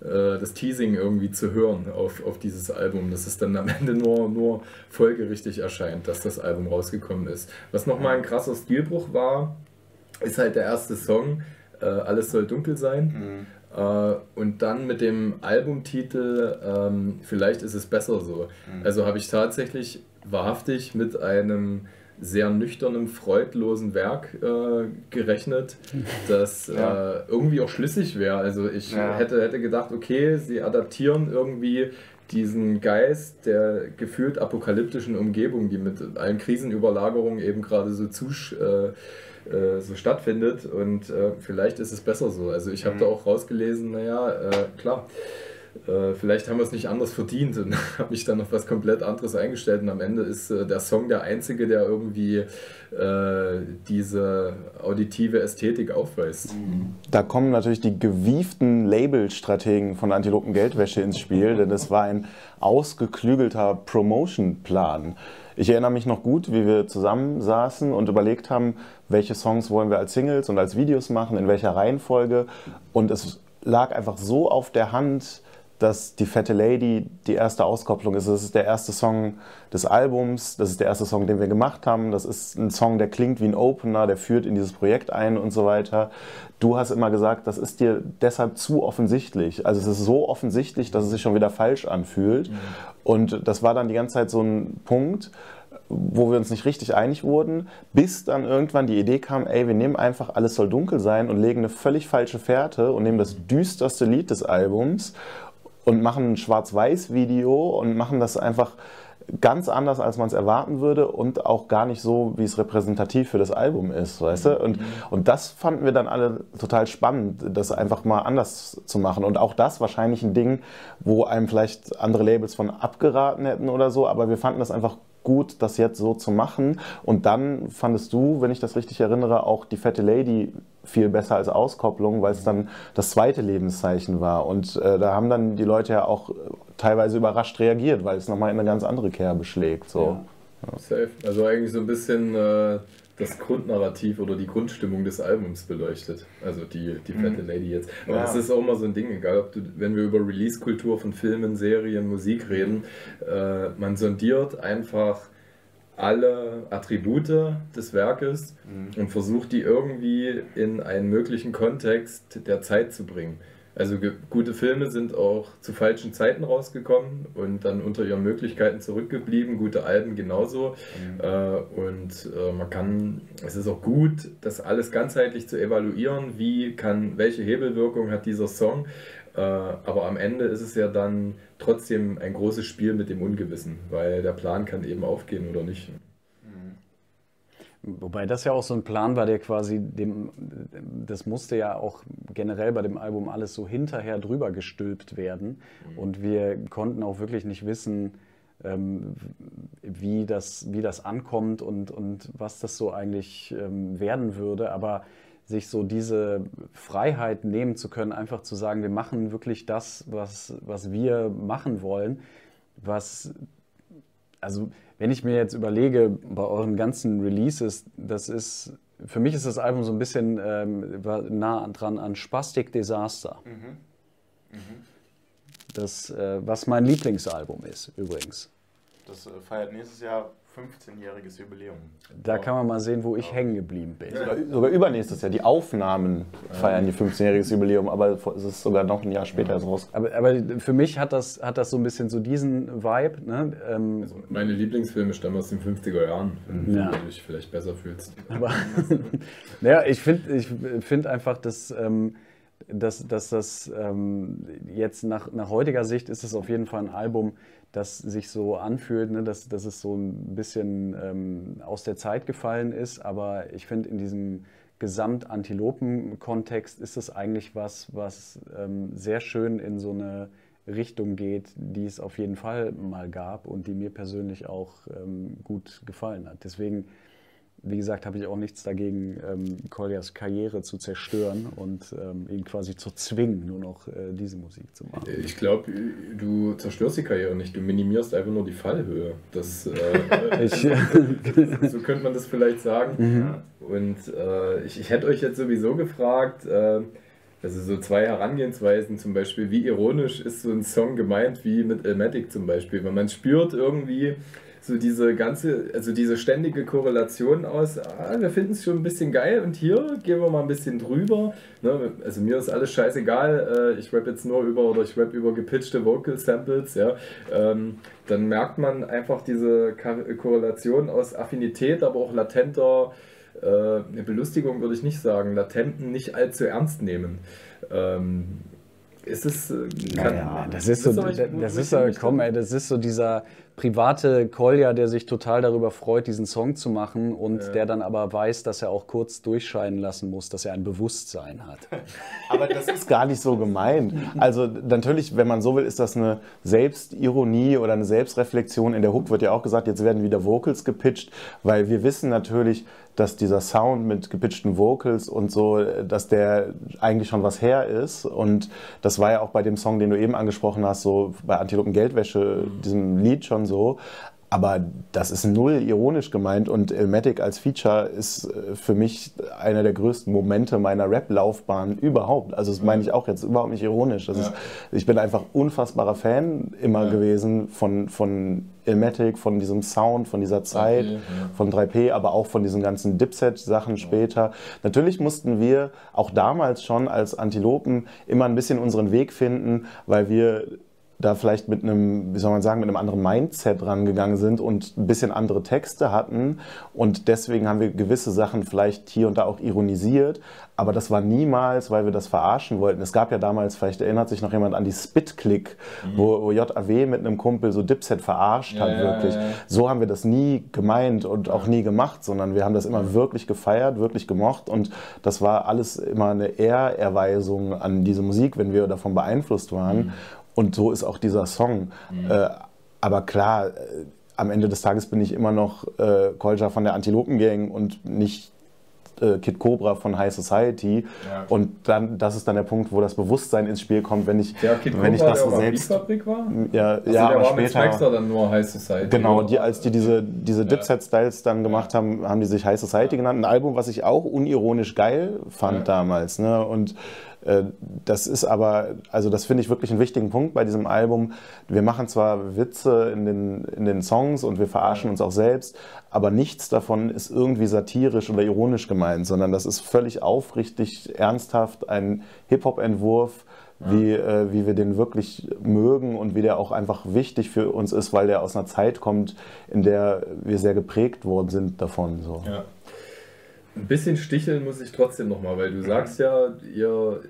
das Teasing irgendwie zu hören auf, auf dieses Album, dass es dann am Ende nur, nur folgerichtig erscheint, dass das Album rausgekommen ist. Was nochmal ein krasser Stilbruch war, ist halt der erste Song, äh, Alles soll dunkel sein. Mhm. Äh, und dann mit dem Albumtitel ähm, Vielleicht ist es besser so. Mhm. Also habe ich tatsächlich wahrhaftig mit einem sehr nüchternem, freudlosen Werk äh, gerechnet, das ja. äh, irgendwie auch schlüssig wäre. Also ich ja. hätte, hätte gedacht, okay, sie adaptieren irgendwie diesen Geist der gefühlt apokalyptischen Umgebung, die mit allen Krisenüberlagerungen eben gerade so zusch äh, äh, so stattfindet und äh, vielleicht ist es besser so. Also ich habe mhm. da auch rausgelesen, naja, äh, klar, äh, vielleicht haben wir es nicht anders verdient und habe mich dann auf was komplett anderes eingestellt und am Ende ist äh, der Song der einzige, der irgendwie äh, diese auditive Ästhetik aufweist. Da kommen natürlich die gewieften Labelstrategen von Antilopen Geldwäsche ins Spiel, denn es war ein ausgeklügelter Promotion-Plan. Ich erinnere mich noch gut, wie wir zusammen saßen und überlegt haben, welche Songs wollen wir als Singles und als Videos machen, in welcher Reihenfolge. Und es lag einfach so auf der Hand, dass die Fette Lady die erste Auskopplung ist. Das ist der erste Song des Albums, das ist der erste Song, den wir gemacht haben. Das ist ein Song, der klingt wie ein Opener, der führt in dieses Projekt ein und so weiter. Du hast immer gesagt, das ist dir deshalb zu offensichtlich. Also es ist so offensichtlich, dass es sich schon wieder falsch anfühlt. Mhm. Und das war dann die ganze Zeit so ein Punkt, wo wir uns nicht richtig einig wurden, bis dann irgendwann die Idee kam, ey, wir nehmen einfach Alles soll dunkel sein und legen eine völlig falsche Fährte und nehmen das düsterste Lied des Albums und machen ein Schwarz-Weiß-Video und machen das einfach ganz anders, als man es erwarten würde und auch gar nicht so, wie es repräsentativ für das Album ist, weißt du? Und, und das fanden wir dann alle total spannend, das einfach mal anders zu machen. Und auch das wahrscheinlich ein Ding, wo einem vielleicht andere Labels von abgeraten hätten oder so, aber wir fanden das einfach gut, das jetzt so zu machen. Und dann fandest du, wenn ich das richtig erinnere, auch die fette Lady viel besser als Auskopplung, weil es dann das zweite Lebenszeichen war. Und äh, da haben dann die Leute ja auch teilweise überrascht reagiert, weil es nochmal in eine ganz andere Kerbe schlägt. So. Ja. Safe. Also eigentlich so ein bisschen äh, das Grundnarrativ oder die Grundstimmung des Albums beleuchtet. Also die, die fette mhm. Lady jetzt. Aber ja. das ist auch immer so ein Ding, egal ob du, wenn wir über Release-Kultur von Filmen, Serien, Musik reden, äh, man sondiert einfach alle Attribute des Werkes mhm. und versucht die irgendwie in einen möglichen Kontext der Zeit zu bringen. Also gute Filme sind auch zu falschen Zeiten rausgekommen und dann unter ihren Möglichkeiten zurückgeblieben. Gute Alben genauso. Mhm. Äh, und äh, man kann, es ist auch gut, das alles ganzheitlich zu evaluieren. Wie kann, welche Hebelwirkung hat dieser Song? Äh, aber am Ende ist es ja dann trotzdem ein großes Spiel mit dem Ungewissen, weil der Plan kann eben aufgehen oder nicht. Wobei das ja auch so ein Plan war, der quasi dem, das musste ja auch generell bei dem Album alles so hinterher drüber gestülpt werden. Mhm. Und wir konnten auch wirklich nicht wissen, ähm, wie, das, wie das ankommt und, und was das so eigentlich ähm, werden würde. Aber sich so diese Freiheit nehmen zu können, einfach zu sagen, wir machen wirklich das, was, was wir machen wollen, was, also wenn ich mir jetzt überlege, bei euren ganzen Releases, das ist, für mich ist das Album so ein bisschen ähm, nah dran an Spastic Disaster. Mhm. Mhm. Das, äh, was mein Lieblingsalbum ist, übrigens. Das äh, feiert nächstes Jahr 15-jähriges Jubiläum. Da kann man mal sehen, wo ich ja. hängen geblieben bin. Sogar, sogar, übernächstes Jahr. Die Aufnahmen feiern die 15-jähriges Jubiläum, aber es ist sogar noch ein Jahr später ja. raus. Aber, aber, für mich hat das, hat das so ein bisschen so diesen Vibe. Ne? Ähm also meine Lieblingsfilme stammen aus den 50er Jahren, wenn ja. du dich vielleicht besser fühlst. Aber ja, ich finde ich find einfach, dass. Ähm, dass, dass das ähm, jetzt nach, nach heutiger Sicht ist es auf jeden Fall ein Album, das sich so anfühlt, ne, dass, dass es so ein bisschen ähm, aus der Zeit gefallen ist. Aber ich finde, in diesem Gesamt-Antilopen-Kontext ist es eigentlich was, was ähm, sehr schön in so eine Richtung geht, die es auf jeden Fall mal gab und die mir persönlich auch ähm, gut gefallen hat. Deswegen wie gesagt, habe ich auch nichts dagegen, ähm, Koljas Karriere zu zerstören und ähm, ihn quasi zu zwingen, nur noch äh, diese Musik zu machen. Ich glaube, du zerstörst die Karriere nicht, du minimierst einfach nur die Fallhöhe. Das, äh, ich, so könnte man das vielleicht sagen. Mhm. Und äh, ich, ich hätte euch jetzt sowieso gefragt, äh, also so zwei Herangehensweisen zum Beispiel, wie ironisch ist so ein Song gemeint wie mit Elmatic zum Beispiel, wenn man spürt irgendwie, so diese ganze, also diese ständige Korrelation aus, ah, wir finden es schon ein bisschen geil und hier gehen wir mal ein bisschen drüber. Ne? Also mir ist alles scheißegal, äh, ich rap jetzt nur über oder ich rap über gepitchte Vocal Samples, ja. Ähm, dann merkt man einfach diese Korrelation aus Affinität, aber auch latenter äh, Belustigung würde ich nicht sagen, latenten nicht allzu ernst nehmen. Ähm, ist es. Äh, naja, das ist so, das, das ist so, komm, ey, das ist so dieser private Kolja, der sich total darüber freut, diesen Song zu machen und ja. der dann aber weiß, dass er auch kurz durchscheinen lassen muss, dass er ein Bewusstsein hat. Aber das ist gar nicht so gemeint. Also natürlich, wenn man so will, ist das eine Selbstironie oder eine Selbstreflexion. In der Hook wird ja auch gesagt, jetzt werden wieder Vocals gepitcht, weil wir wissen natürlich, dass dieser Sound mit gepitchten Vocals und so, dass der eigentlich schon was her ist. Und das war ja auch bei dem Song, den du eben angesprochen hast, so bei Antilopen Geldwäsche, diesem Lied schon so. Aber das ist null ironisch gemeint und Ilmatic als Feature ist äh, für mich einer der größten Momente meiner Rap-Laufbahn überhaupt. Also das meine ich auch jetzt überhaupt nicht ironisch. Ja. ist, ich bin einfach unfassbarer Fan immer ja. gewesen von, von Ilmatic, von diesem Sound, von dieser Zeit, okay, ja. von 3P, aber auch von diesen ganzen Dipset-Sachen später. Natürlich mussten wir auch damals schon als Antilopen immer ein bisschen unseren Weg finden, weil wir da vielleicht mit einem, wie soll man sagen, mit einem anderen Mindset rangegangen sind und ein bisschen andere Texte hatten. Und deswegen haben wir gewisse Sachen vielleicht hier und da auch ironisiert. Aber das war niemals, weil wir das verarschen wollten. Es gab ja damals, vielleicht erinnert sich noch jemand an die Spit-Click, mhm. wo, wo, JAW mit einem Kumpel so Dipset verarscht ja, hat, wirklich. Ja, ja. So haben wir das nie gemeint und auch nie gemacht, sondern wir haben das immer wirklich gefeiert, wirklich gemocht. Und das war alles immer eine Ehrerweisung an diese Musik, wenn wir davon beeinflusst waren. Mhm. Und so ist auch dieser Song. Mhm. Äh, aber klar, äh, am Ende des Tages bin ich immer noch äh, Kolja von der Antilopen Gang und nicht äh, Kid Cobra von High Society. Ja, und dann, das ist dann der Punkt, wo das Bewusstsein ins Spiel kommt, wenn ich, ja, Kid wenn Cobra, ich das so selbst. War? Ja, also ja, aber später. dann nur High Society. Genau, die, als die diese, diese Dipset-Styles dann gemacht haben, haben die sich High Society genannt. Ein Album, was ich auch unironisch geil fand damals. Ne? Und das ist aber, also das finde ich wirklich einen wichtigen Punkt bei diesem Album. Wir machen zwar Witze in den, in den Songs und wir verarschen uns auch selbst, aber nichts davon ist irgendwie satirisch oder ironisch gemeint, sondern das ist völlig aufrichtig, ernsthaft ein Hip-Hop-Entwurf, wie, äh, wie wir den wirklich mögen und wie der auch einfach wichtig für uns ist, weil der aus einer Zeit kommt, in der wir sehr geprägt worden sind davon. So. Ja. Ein bisschen sticheln muss ich trotzdem nochmal, weil du sagst ja, ihr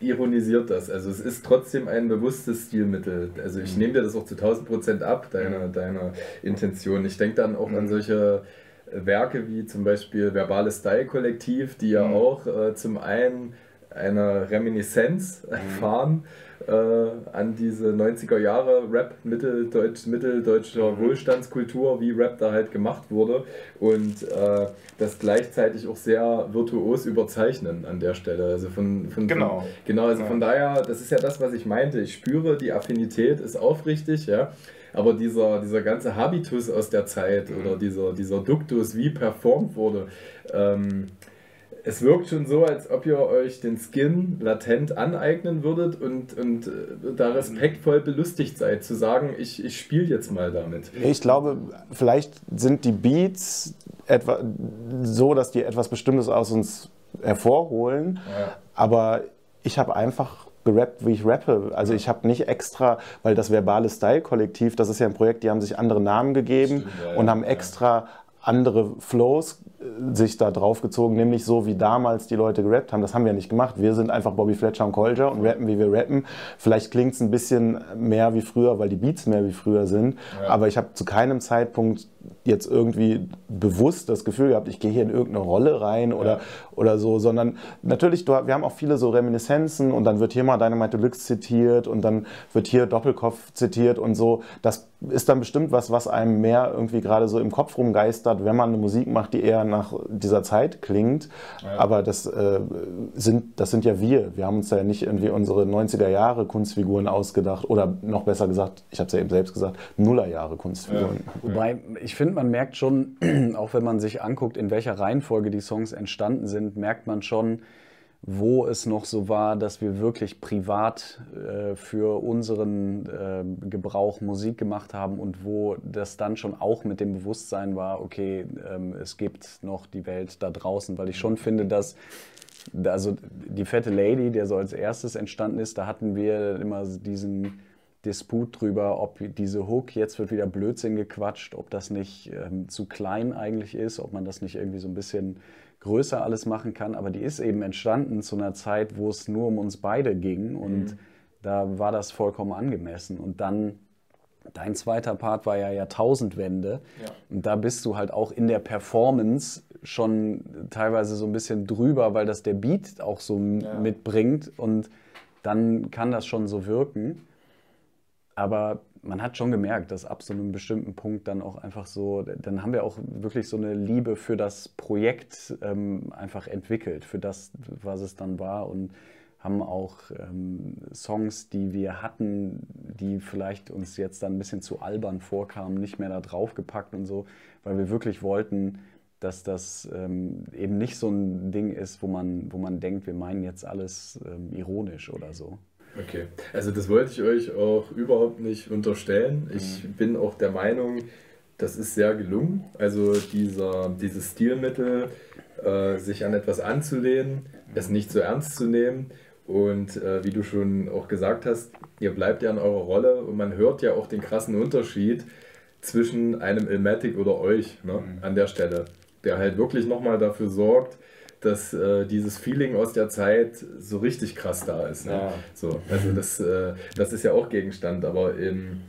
ironisiert das. Also es ist trotzdem ein bewusstes Stilmittel. Also ich mhm. nehme dir das auch zu 1000 Prozent ab, deine, deine Intention. Ich denke dann auch an mhm. solche Werke wie zum Beispiel Verbales Style Kollektiv, die ja mhm. auch äh, zum einen eine Reminiszenz erfahren äh, an diese 90er Jahre Rap, Mitteldeutsch, mitteldeutscher Wohlstandskultur, wie Rap da halt gemacht wurde und äh, das gleichzeitig auch sehr virtuos überzeichnen an der Stelle. Also von, von Genau. Von, genau, also Ja. von daher, das ist ja das, was ich meinte. Ich spüre, die Affinität ist aufrichtig, ja. Aber dieser, dieser ganze Habitus aus der Zeit Mhm. oder dieser, dieser Duktus, wie performt wurde, ähm, es wirkt schon so, als ob ihr euch den Skin latent aneignen würdet und, und äh, da respektvoll belustigt seid, zu sagen, ich, ich spiele jetzt mal damit. Ich glaube, vielleicht sind die Beats etwa so, dass die etwas Bestimmtes aus uns hervorholen. Ja. Aber ich habe einfach gerappt, wie ich rappe. Also ich habe nicht extra, weil das verbale Style-Kollektiv, das ist ja ein Projekt, die haben sich andere Namen gegeben Stimmt, ja, und ja, haben ja. extra andere Flows sich da drauf gezogen, nämlich so wie damals die Leute gerappt haben. Das haben wir nicht gemacht. Wir sind einfach Bobby Fletcher und Colger und rappen, wie wir rappen. Vielleicht klingt es ein bisschen mehr wie früher, weil die Beats mehr wie früher sind. Ja. Aber ich habe zu keinem Zeitpunkt jetzt irgendwie bewusst das Gefühl gehabt, ich gehe hier in irgendeine Rolle rein oder, Ja. oder so, sondern natürlich, du, wir haben auch viele so Reminiszenzen und dann wird hier mal Dynamite Deluxe zitiert und dann wird hier Doppelkopf zitiert und so. Das ist dann bestimmt was, was einem mehr irgendwie gerade so im Kopf rumgeistert, wenn man eine Musik macht, die eher nach dieser Zeit klingt. Ja. Aber das, äh, sind, das sind ja wir. Wir haben uns ja nicht irgendwie unsere 90er Jahre Kunstfiguren ausgedacht oder noch besser gesagt, ich habe es ja eben selbst gesagt, Nuller Jahre Kunstfiguren. Wobei, ich finde, man merkt schon, auch wenn man sich anguckt, in welcher Reihenfolge die Songs entstanden sind, merkt man schon, wo es noch so war, dass wir wirklich privat äh, für unseren äh, Gebrauch Musik gemacht haben und wo das dann schon auch mit dem Bewusstsein war, okay, ähm, es gibt noch die Welt da draußen, weil ich schon finde, dass also die fette Lady, der so als erstes entstanden ist, da hatten wir immer diesen Disput drüber, ob diese Hook, jetzt wird wieder Blödsinn gequatscht, ob das nicht ähm, zu klein eigentlich ist, ob man das nicht irgendwie so ein bisschen größer alles machen kann. Aber die ist eben entstanden zu einer Zeit, wo es nur um uns beide ging und da war das vollkommen angemessen. Und dann Dein zweiter Part war ja Jahrtausendwende. Ja. Und da bist du halt auch in der Performance schon teilweise so ein bisschen drüber, weil das der Beat auch so Ja. mitbringt. Und dann kann das schon so wirken. Aber man hat schon gemerkt, dass ab so einem bestimmten Punkt dann auch einfach so, dann haben wir auch wirklich so eine Liebe für das Projekt ähm, einfach entwickelt, für das, was es dann war und haben auch ähm, Songs, die wir hatten, die vielleicht uns jetzt dann ein bisschen zu albern vorkamen, nicht mehr da draufgepackt und so, weil wir wirklich wollten, dass das ähm, eben nicht so ein Ding ist, wo man, wo man denkt, wir meinen jetzt alles ähm, ironisch oder so. Okay, also das wollte ich euch auch überhaupt nicht unterstellen. Ich bin auch der Meinung, das ist sehr gelungen. Also dieser, dieses Stilmittel, äh, sich an etwas anzulehnen, es nicht so ernst zu nehmen. Und äh, wie du schon auch gesagt hast, ihr bleibt ja in eurer Rolle und man hört ja auch den krassen Unterschied zwischen einem Ilmatic oder euch ne, an der Stelle, der halt wirklich nochmal dafür sorgt, dass äh, dieses Feeling aus der Zeit so richtig krass da ist. Ne? Ja. So, also das, äh, das ist ja auch Gegenstand, aber im,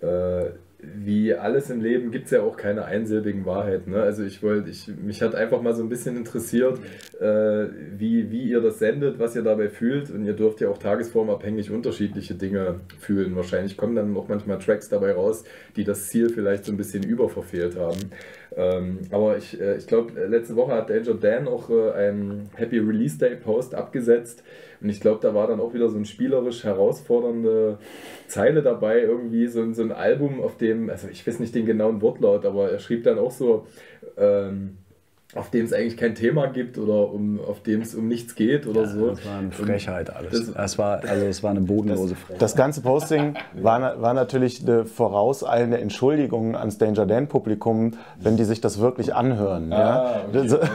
äh, wie alles im Leben gibt es ja auch keine einsilbigen Wahrheiten. Ne? Also ich wollte, ich, mich hat einfach mal so ein bisschen interessiert, äh, wie, wie ihr das sendet, was ihr dabei fühlt und ihr dürft ja auch tagesformabhängig unterschiedliche Dinge fühlen. Wahrscheinlich kommen dann auch manchmal Tracks dabei raus, die das Ziel vielleicht so ein bisschen überverfehlt haben. Ähm, aber ich, äh, ich glaube, letzte Woche hat Danger Dan auch äh, einen Happy Release Day Post abgesetzt. Und ich glaube, da war dann auch wieder so eine spielerisch herausfordernde Zeile dabei, irgendwie so, ein- so ein Album, auf dem, also ich weiß nicht den genauen Wortlaut, aber er schrieb dann auch so, ähm, auf dem es eigentlich kein Thema gibt oder um, auf dem es um nichts geht oder so. Das war eine Frechheit alles. Das- Es war, also es war eine bodenlose Frechheit. Das ganze Posting war, war natürlich eine vorauseilende Entschuldigung ans Danger Dan Publikum, wenn die sich das wirklich anhören. Ah, ja? okay. Das- Ja,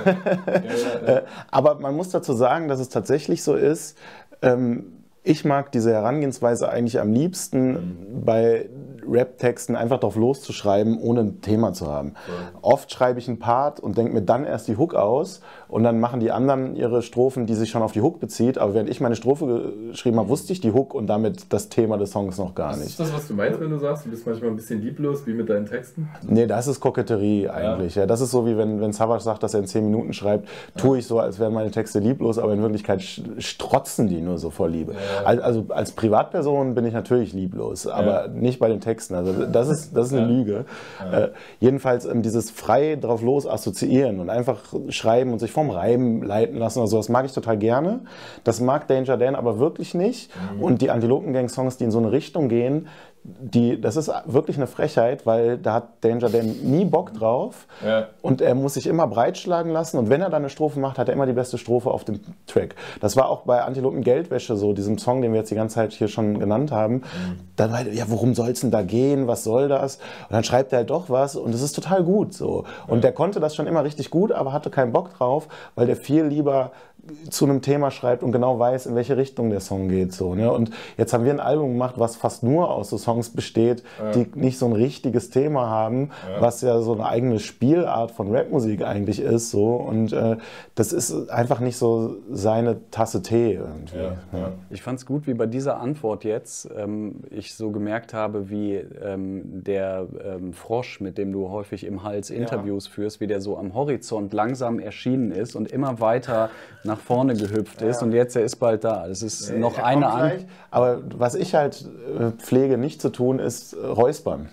ja, ja. Aber man muss dazu sagen, dass es tatsächlich so ist. Ähm, ich mag diese Herangehensweise eigentlich am liebsten bei Rap-Texten einfach drauf loszuschreiben, ohne ein Thema zu haben. Oft schreibe ich einen Part und denke mir dann erst die Hook aus und dann machen die anderen ihre Strophen, die sich schon auf die Hook bezieht. Aber während ich meine Strophe geschrieben habe, wusste ich die Hook und damit das Thema des Songs noch gar Ist nicht. das, was du meinst, wenn du sagst, du bist manchmal ein bisschen lieblos, wie mit deinen Texten? Nee, das ist Koketterie eigentlich. Ja. das ist so, wie wenn, wenn Savage sagt, dass er in 10 Minuten schreibt, tue ich so, als wären meine Texte lieblos, aber in Wirklichkeit strotzen die nur so vor Liebe. Al- Also als Privatperson bin ich natürlich lieblos, aber nicht bei den Texten. Also das ist, das ist eine Lüge. Äh, jedenfalls ähm, dieses frei drauf los assoziieren und einfach schreiben und sich vom Reim leiten lassen oder so, das mag ich total gerne. Das mag Danger Dan aber wirklich nicht. Und die Antilopengang-Songs, die in so eine Richtung gehen, die, das ist wirklich eine Frechheit, weil da hat Danger Dan nie Bock drauf Ja. und er muss sich immer breitschlagen lassen und wenn er dann eine Strophe macht, hat er immer die beste Strophe auf dem Track. Das war auch bei Antilopen Geldwäsche so, diesem Song, den wir jetzt die ganze Zeit hier schon genannt haben. Dann war er, ja, worum soll es denn da gehen, was soll das? Und dann schreibt er halt doch was und es ist total gut so. Und der konnte das schon immer richtig gut, aber hatte keinen Bock drauf, weil der viel lieber zu einem Thema schreibt und genau weiß, in welche Richtung der Song geht. So, ne? Und jetzt haben wir ein Album gemacht, was fast nur aus so Songs besteht, die nicht so ein richtiges Thema haben, was ja so eine eigene Spielart von Rapmusik eigentlich ist. So. Und äh, das ist einfach nicht so seine Tasse Tee irgendwie. Ja. Ich fand es gut, wie bei dieser Antwort jetzt ähm, ich so gemerkt habe, wie ähm, der ähm, Frosch, mit dem du häufig im Hals Interviews führst, wie der so am Horizont langsam erschienen ist und immer weiter nach vorne gehüpft ist. Und jetzt, er ist bald da. Es ist noch Er eine gleich. Aber was ich halt äh, pflege nicht zu tun, ist äh, räuspern.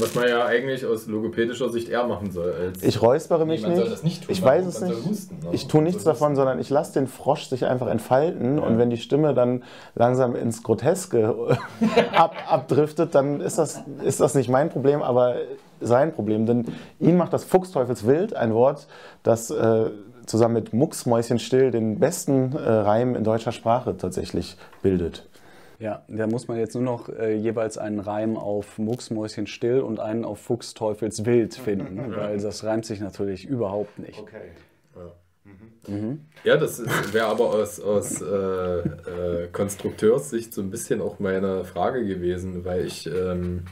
Was man ja eigentlich aus logopädischer Sicht eher machen soll. Als Ich räuspere mich Nee, man nicht. soll das nicht tun, ich weiß es nicht. husten, ne? Ich tue nichts soll davon, sondern ich lasse den Frosch sich einfach entfalten. Und wenn die Stimme dann langsam ins Groteske ab, abdriftet, dann ist das, ist das nicht mein Problem, aber sein Problem. Denn ihn macht das Fuchsteufelswild, ein Wort, das äh, zusammen mit Mucksmäuschenstill den besten äh, Reim in deutscher Sprache tatsächlich bildet. Ja, da muss man jetzt nur noch äh, jeweils einen Reim auf Mucksmäuschen still und einen auf Fuchsteufels wild finden, weil das reimt sich natürlich überhaupt nicht. Ja, das wäre aber aus, aus äh, äh, Konstrukteurssicht so ein bisschen auch meine Frage gewesen, weil ich, ähm,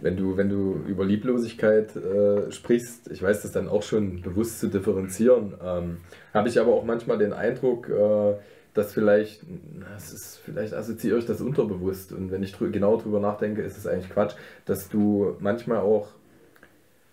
wenn, du, wenn du über Lieblosigkeit äh, sprichst, ich weiß das dann auch schon bewusst zu differenzieren, ähm, habe ich aber auch manchmal den Eindruck, äh, dass vielleicht, na, es ist, vielleicht assoziiere ich das unterbewusst. Und wenn ich drü genau drüber nachdenke, ist es eigentlich Quatsch, dass du manchmal auch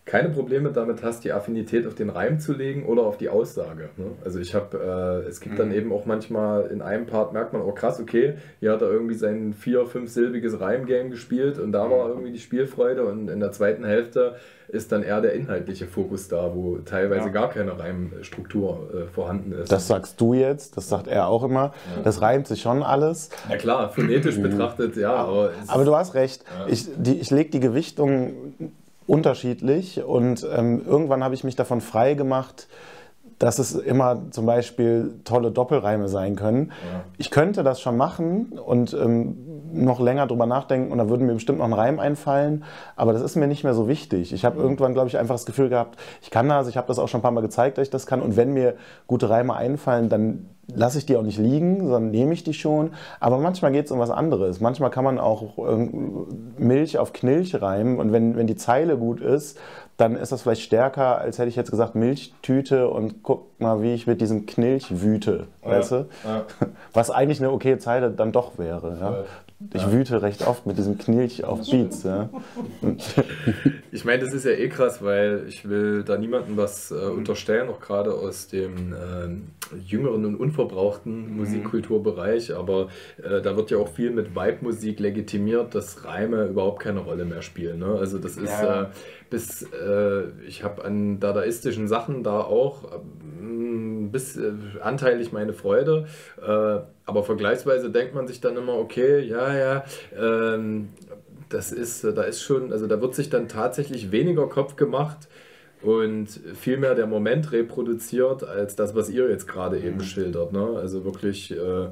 keine Probleme damit hast, die Affinität auf den Reim zu legen oder auf die Aussage. Ne? Also ich habe, äh, es gibt dann eben auch manchmal in einem Part merkt man, oh krass, okay, hier hat er irgendwie sein vier, fünfsilbiges Reimgame gespielt und da war irgendwie die Spielfreude und in der zweiten Hälfte ist dann eher der inhaltliche Fokus da, wo teilweise gar keine Reimstruktur äh, vorhanden ist. Das sagst du jetzt, das sagt er auch immer. Das reimt sich schon alles. Na klar, phonetisch betrachtet, ja, aber, Aber du hast recht. Ich, die, ich lege die Gewichtung unterschiedlich und ähm, irgendwann habe ich mich davon frei gemacht, dass es immer zum Beispiel tolle Doppelreime sein können. Ich könnte das schon machen und ähm, noch länger drüber nachdenken und da würde mir bestimmt noch ein Reim einfallen, aber das ist mir nicht mehr so wichtig. Ich habe irgendwann, glaube ich, einfach das Gefühl gehabt, ich kann das, ich habe das auch schon ein paar Mal gezeigt, dass ich das kann und wenn mir gute Reime einfallen, dann lasse ich die auch nicht liegen, sondern nehme ich die schon. Aber manchmal geht es um was anderes. Manchmal kann man auch ähm, Milch auf Knilch reimen und wenn, wenn die Zeile gut ist, dann ist das vielleicht stärker, als hätte ich jetzt gesagt Milchtüte und guck mal, wie ich mit diesem Knilch wüte, weißt du? ja. Was eigentlich eine okay Zeile dann doch wäre. Ja? Ich wüte recht oft mit diesem Knilch auf Beats. Ja? Ich meine, das ist ja eh krass, weil ich will da niemandem was äh, unterstellen, auch gerade aus dem ähm, jüngeren und unverbrauchten Musikkulturbereich, aber äh, da wird ja auch viel mit Vibe-Musik legitimiert, dass Reime überhaupt keine Rolle mehr spielen. Ne? Also das ist Ja. Äh, bis, äh, ich habe an dadaistischen Sachen da auch ähm, bis äh, anteilig meine Freude, äh, aber vergleichsweise denkt man sich dann immer, okay, ja, ja, ähm, das ist, da ist schon, also da wird sich dann tatsächlich weniger Kopf gemacht und viel mehr der Moment reproduziert, als das, was ihr jetzt gerade eben schildert. Ne? Also wirklich äh,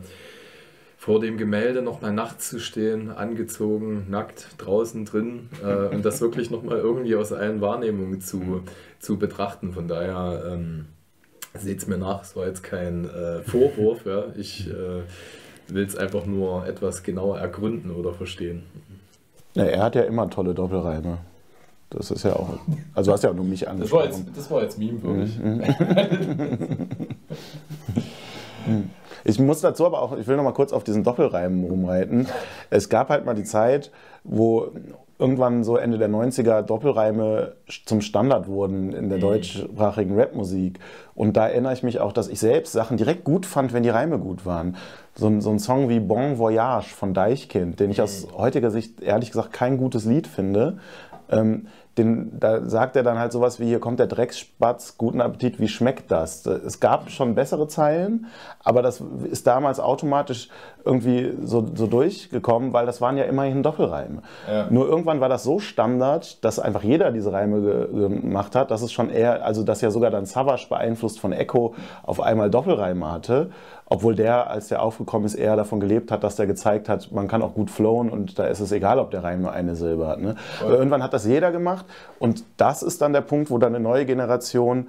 vor dem Gemälde nochmal nachts zu stehen, angezogen, nackt, draußen drin äh, und das wirklich nochmal irgendwie aus allen Wahrnehmungen zu, zu betrachten. Von daher ähm, seht es mir nach, es war jetzt kein äh, Vorwurf. Ja? Ich äh, will es einfach nur etwas genauer ergründen oder verstehen. Ja, er hat ja immer tolle Doppelreime. Das ist ja auch. Also du hast ja auch nur mich Das war angesprochen. jetzt, das war jetzt Meme würdig. Ich muss dazu aber auch, ich will noch mal kurz auf diesen Doppelreim rumreiten. Es gab halt mal die Zeit, wo irgendwann so Ende der 90er Doppelreime zum Standard wurden in der deutschsprachigen Rapmusik. Und da erinnere ich mich auch, dass ich selbst Sachen direkt gut fand, wenn die Reime gut waren. So ein, so ein Song wie Bon Voyage von Deichkind, den ich aus heutiger Sicht ehrlich gesagt kein gutes Lied finde. Ähm, den, da sagt er dann halt sowas wie, hier kommt der Drecksspatz, guten Appetit, wie schmeckt das? Es gab schon bessere Zeilen, aber das ist damals automatisch irgendwie so, so durchgekommen, weil das waren ja immerhin Doppelreime. Ja. Nur irgendwann war das so Standard, dass einfach jeder diese Reime ge gemacht hat, dass es schon eher, also dass ja sogar dann Savage beeinflusst von Echo auf einmal Doppelreime hatte, obwohl der, als der aufgekommen ist, eher davon gelebt hat, dass der gezeigt hat, man kann auch gut flowen und da ist es egal, ob der Reim nur eine Silbe hat. Ne? Aber irgendwann hat das jeder gemacht und das ist dann der Punkt, wo dann eine neue Generation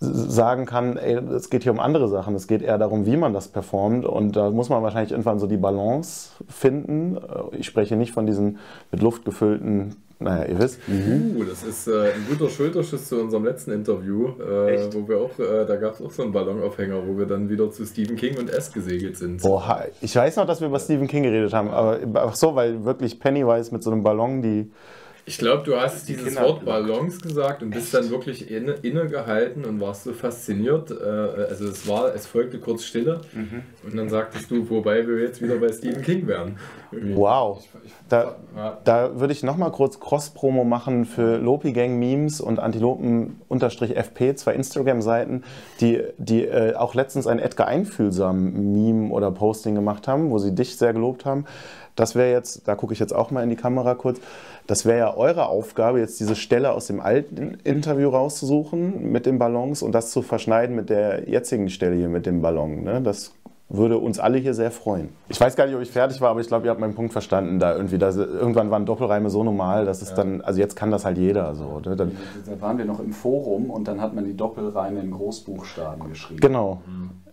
sagen kann, ey, es geht hier um andere Sachen, es geht eher darum, wie man das performt und da muss man wahrscheinlich irgendwann so die Balance finden. Äh, Ich spreche nicht von diesen mit Luft gefüllten, naja, ihr wisst. Uh, das ist äh, ein guter Schulterschuss zu unserem letzten Interview, äh, wo wir auch, äh, da gab es auch so einen Ballonaufhänger, wo wir dann wieder zu Stephen King und S gesegelt sind. Boah, ich weiß noch, dass wir über Stephen King geredet haben, aber ach so, weil wirklich Pennywise mit so einem Ballon, die Ich glaube, du hast dieses Kinder Wort. Ballons gesagt und bist dann wirklich inne, innegehalten und warst so fasziniert. Äh, also es war, es folgte kurz Stille Mhm. und dann sagtest du, wobei wir jetzt wieder bei Stephen King wären. Wow. Da, Ja. da würde ich noch mal kurz Cross-Promo machen für Lopi Gang Memes und Antilopen-FP, zwei Instagram-Seiten, die, die äh, auch letztens ein Edgar Einfühlsam Meme oder Posting gemacht haben, wo sie dich sehr gelobt haben. Das wäre jetzt, da gucke ich jetzt auch mal in die Kamera kurz, das wäre ja eure Aufgabe, jetzt diese Stelle aus dem alten Interview rauszusuchen mit den Ballons und das zu verschneiden mit der jetzigen Stelle hier mit dem Ballon. Ne? Das würde uns alle hier sehr freuen. Ich weiß gar nicht, ob ich fertig war, aber ich glaube, ihr habt meinen Punkt verstanden. Da irgendwie, da, irgendwann waren Doppelreime so normal, dass es dann, also jetzt kann das halt jeder so. Ne? Dann, Da waren wir noch im Forum und dann hat man die Doppelreime in Großbuchstaben geschrieben. genau.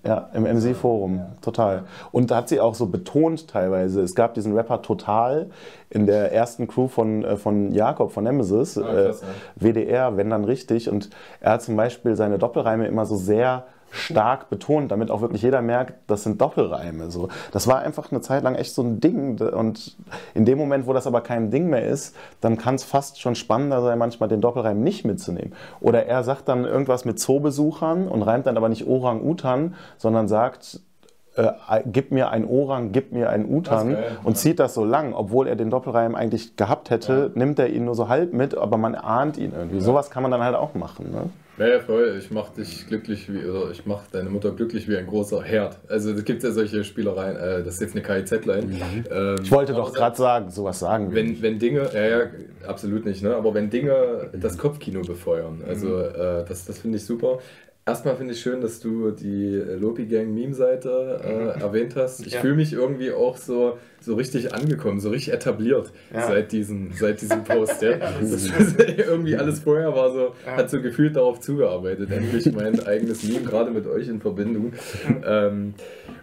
Ja, im MC-Forum, total. Und da hat sie auch so betont teilweise, es gab diesen Rapper Total in der ersten Crew von, äh, von Jakob von Nemesis, Ah, krass, äh, WDR, wenn dann richtig. Und er hat zum Beispiel seine Doppelreime immer so sehr stark betont, damit auch wirklich jeder merkt, das sind Doppelreime. So. Das war einfach eine Zeit lang echt so ein Ding. Und in dem Moment, wo das aber kein Ding mehr ist, dann kann es fast schon spannender sein, manchmal den Doppelreim nicht mitzunehmen. Oder er sagt dann irgendwas mit Zoobesuchern und reimt dann aber nicht Orang-Utan, sondern sagt, äh, gib mir ein Orang, gib mir ein Utan geil, und ja. zieht das so lang, obwohl er den Doppelreim eigentlich gehabt hätte, nimmt er ihn nur so halb mit, aber man ahnt ihn irgendwie. Sowas kann man dann halt auch machen. Ne? Ja, voll. Ich mach dich glücklich wie, oder ich mach deine Mutter glücklich wie ein großer Herd. Also es gibt ja solche Spielereien, äh, das ist jetzt eine KIZ-Line. Ähm, Ich wollte doch gerade sagen, sowas sagen. Wenn, wenn Dinge, ja, ja, absolut nicht, ne? aber wenn Dinge das Kopfkino befeuern, also äh, das, das finde ich super. Erstmal finde ich schön, dass du die Lopi Gang Meme-Seite äh, erwähnt hast. Ich Ja. fühle mich irgendwie auch so, so richtig angekommen, so richtig etabliert Ja. seit, diesem, seit diesem Post. Ja. Das irgendwie alles vorher war so, hat so gefühlt darauf zugearbeitet. Endlich mein eigenes Meme, gerade mit euch in Verbindung. Ähm,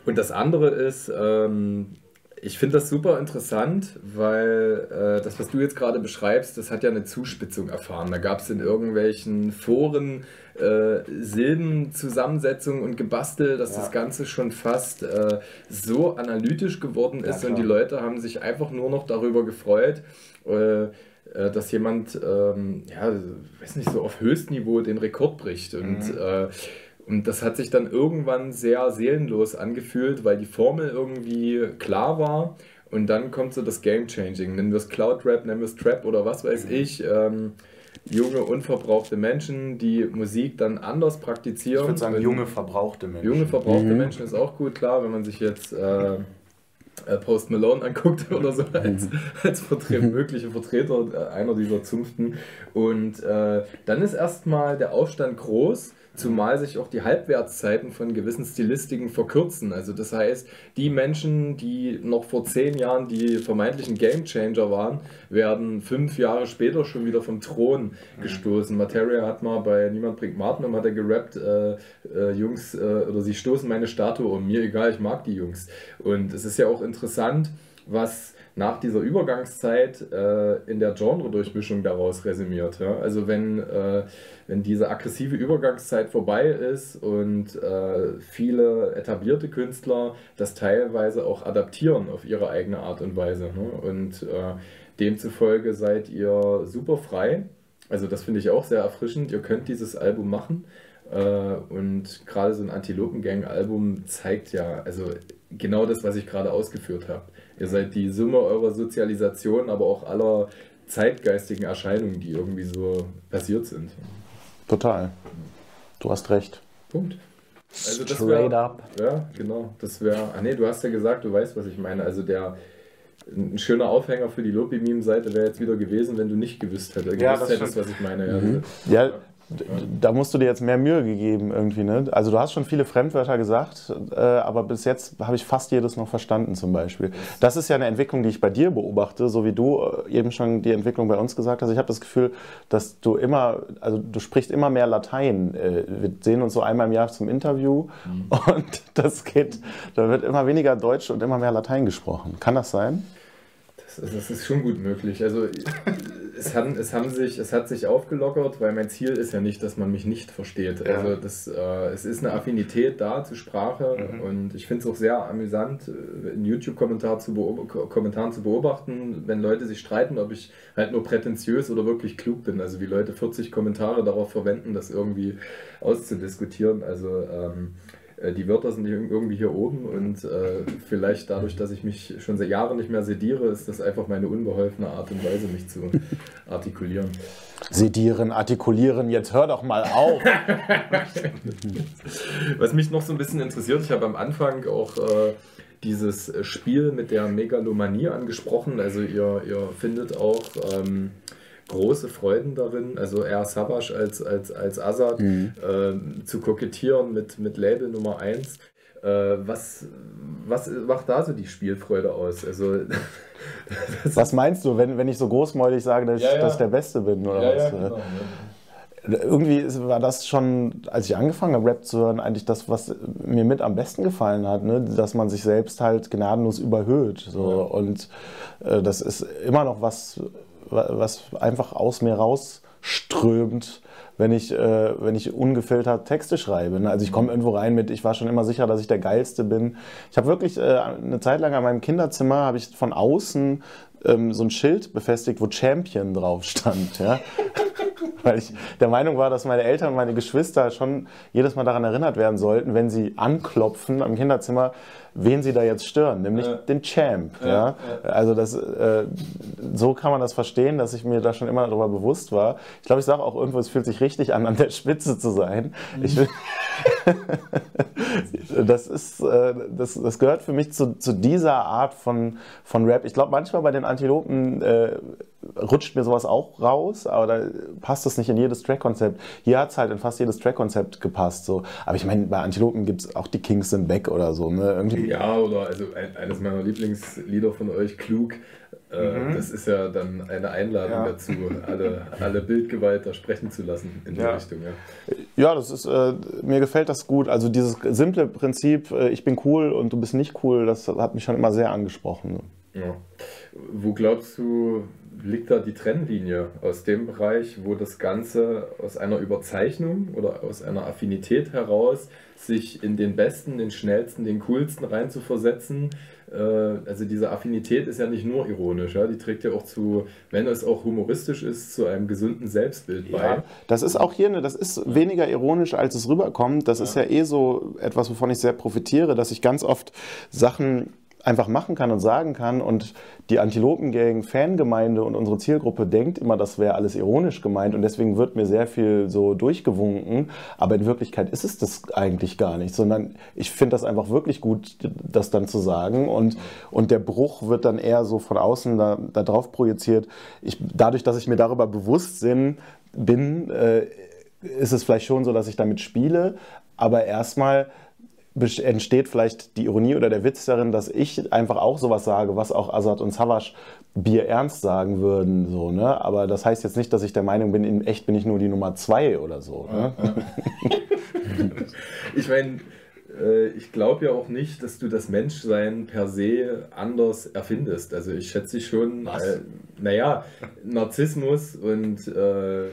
und das andere ist, ähm, ich finde das super interessant, weil äh, das, was du jetzt gerade beschreibst, das hat ja eine Zuspitzung erfahren. Da gab es in irgendwelchen Foren äh, Silbenzusammensetzungen und Gebastel, dass Ja. das Ganze schon fast äh, so analytisch geworden ist Ja, und die. Leute haben sich einfach nur noch darüber gefreut. Äh, äh, dass jemand, ähm, ja, weiß nicht, so auf Höchstniveau den Rekord bricht. Und, äh, und das hat sich dann irgendwann sehr seelenlos angefühlt, weil die Formel irgendwie klar war. Und dann kommt so das Game Changing. Nennen wir es Cloud Rap, nennen wir es Trap oder was weiß ich. Ähm, junge, unverbrauchte Menschen, die Musik dann anders praktizieren. ich würde sagen, Und- junge, verbrauchte Menschen. Junge verbrauchte Menschen ist auch gut, klar, wenn man sich jetzt äh, äh, Post Malone anguckt oder so als, als Vertre mögliche Vertreter äh, einer dieser Zunften. Und äh, dann ist erstmal der Aufstand groß. Zumal sich auch die Halbwertszeiten von gewissen Stilistiken verkürzen. Also das heißt, die Menschen, die noch vor zehn Jahren die vermeintlichen Gamechanger waren, werden fünf Jahre später schon wieder vom Thron gestoßen. Materia hat mal bei Niemand bringt Martin um, hat er gerappt, äh, äh, Jungs, äh, oder sie stoßen meine Statue um. Mir egal, ich mag die Jungs. Und es ist ja auch interessant, was nach dieser Übergangszeit äh, in der Genre-Durchmischung daraus resümiert. Ja? Also wenn, äh, wenn diese aggressive Übergangszeit vorbei ist und äh, viele etablierte Künstler das teilweise auch adaptieren auf ihre eigene Art und Weise. Ne? Und äh, demzufolge seid ihr super frei. Also das finde ich auch sehr erfrischend. Ihr könnt dieses Album machen. Äh, und gerade so ein Antilopen-Gang-Album zeigt ja, also genau das, was ich gerade ausgeführt habe. Ihr seid die Summe eurer Sozialisation, aber auch aller zeitgeistigen Erscheinungen, die irgendwie so passiert sind. Total. Du hast recht. Punkt. Also das Straight up. Ja, genau. Das wäre. Ah nee, du hast ja gesagt, du weißt, was ich meine. Also der ein schöner Aufhänger für die Lopi-Meme-Seite wäre jetzt wieder gewesen, wenn du nicht gewusst hättest, ja, gewusst hättest was ich meine. Ja. Mhm. ja da musst du dir jetzt mehr Mühe gegeben irgendwie. Ne? Also du hast schon viele Fremdwörter gesagt, äh, aber bis jetzt habe ich fast jedes noch verstanden zum Beispiel. Das ist ja eine Entwicklung, die ich bei dir beobachte, so wie du äh, eben schon die Entwicklung bei uns gesagt hast. Ich habe das Gefühl, dass du immer, also du sprichst immer mehr Latein. Äh, wir sehen uns so einmal im Jahr zum Interview mhm. und das geht, da wird immer weniger Deutsch und immer mehr Latein gesprochen. Kann das sein? Das ist schon gut möglich. Also es, haben, es, haben sich, es hat sich aufgelockert, weil mein Ziel ist ja nicht, dass man mich nicht versteht. Ja. Also das, äh, es ist eine Affinität da zur Sprache mhm. und ich finde es auch sehr amüsant, äh, in YouTube-Kommentaren zu, Kommentaren zu beobachten, wenn Leute sich streiten, ob ich halt nur prätentiös oder wirklich klug bin. Also wie Leute 40 Kommentare darauf verwenden, das irgendwie auszudiskutieren. Also ähm, äh, die Wörter sind irgendwie hier oben und äh, vielleicht dadurch, dass ich mich schon seit Jahren nicht mehr sediere, ist das einfach meine unbeholfene Art und Weise, mich zu artikulieren. Sedieren, artikulieren, jetzt hör doch mal auf. Was mich noch so ein bisschen interessiert, ich habe am Anfang auch äh, dieses Spiel mit der Megalomanie angesprochen. Also ihr, ihr findet auch... Ähm, große Freuden darin, also eher Savage als, als, als Assad, mhm. äh, zu kokettieren mit, mit Label Nummer 1. Äh, was, was macht da so die Spielfreude aus? Also, was meinst du, wenn, wenn ich so großmäulig sage, dass, ja, ja. ich, dass ich der Beste bin? Oder ja, was? Genau, Irgendwie war das schon, als ich angefangen habe, Rap zu hören, eigentlich das, was mir mit am besten gefallen hat, ne? dass man sich selbst halt gnadenlos überhöht. So. Und äh, das ist immer noch was, was einfach aus mir rausströmt, wenn ich, äh, wenn ich ungefiltert Texte schreibe. Ne? Also ich komme irgendwo rein mit, ich war schon immer sicher, dass ich der Geilste bin. Ich habe wirklich äh, eine Zeit lang an meinem Kinderzimmer, habe ich von außen ähm, so ein Schild befestigt, wo Champion drauf stand. Ja? Weil ich der Meinung war, dass meine Eltern und meine Geschwister schon jedes Mal daran erinnert werden sollten, wenn sie anklopfen am Kinderzimmer, wen sie da jetzt stören, nämlich ja. den Champ. Ja, ja. Also das, äh, so kann man das verstehen, dass ich mir da schon immer darüber bewusst war. Ich glaube, ich sage auch irgendwo, es fühlt sich richtig an, an der Spitze zu sein. Mhm. Ich das, ist, äh, das, das gehört für mich zu, zu dieser Art von, von Rap. Ich glaube, manchmal bei den Antilopen äh, rutscht mir sowas auch raus, aber da passt das nicht in jedes Track-Konzept. Hier hat es halt in fast jedes Track-Konzept gepasst. So. Aber ich meine, bei Antilopen gibt es auch die Kings sind back oder so. Ne? Irgendwie. Ja, oder also ein, eines meiner Lieblingslieder von euch, Klug, äh, mhm. Das ist ja dann eine Einladung ja. dazu, alle, alle Bildgewalt da sprechen zu lassen in die ja. Richtung. Ja, ja das ist, äh, mir gefällt das gut. Also dieses simple Prinzip, äh, ich bin cool und du bist nicht cool, das hat mich schon immer sehr angesprochen. Ja. Wo glaubst du, liegt da die Trennlinie aus dem Bereich, wo das Ganze aus einer Überzeichnung oder aus einer Affinität heraus sich in den Besten, den Schnellsten, den Coolsten reinzuversetzen, äh, also diese Affinität ist ja nicht nur ironisch, ja? die trägt ja auch zu, wenn es auch humoristisch ist, zu einem gesunden Selbstbild bei. Ja, das ist auch hier, das ist weniger ironisch, als es rüberkommt. Das ist ja eh so etwas, wovon ich sehr profitiere, dass ich ganz oft Sachen einfach machen kann und sagen kann. Und die Antilopengang-Fangemeinde und unsere Zielgruppe denkt immer, das wäre alles ironisch gemeint und deswegen wird mir sehr viel so durchgewunken. Aber in Wirklichkeit ist es das eigentlich gar nicht, sondern ich finde das einfach wirklich gut, das dann zu sagen. Und, und der Bruch wird dann eher so von außen da, da drauf projiziert. Ich, dadurch, dass ich mir darüber bewusst bin, bin äh, ist es vielleicht schon so, dass ich damit spiele. Aber erstmal entsteht vielleicht die Ironie oder der Witz darin, dass ich einfach auch sowas sage, was auch Azad und Savasch Bier ernst sagen würden. So, ne? Aber das heißt jetzt nicht, dass ich der Meinung bin, in echt bin ich nur die Nummer zwei oder so. Ne? ich meine, äh, ich glaube ja auch nicht, dass du das Menschsein per se anders erfindest. Also ich schätze schon, äh, naja, Narzissmus und äh,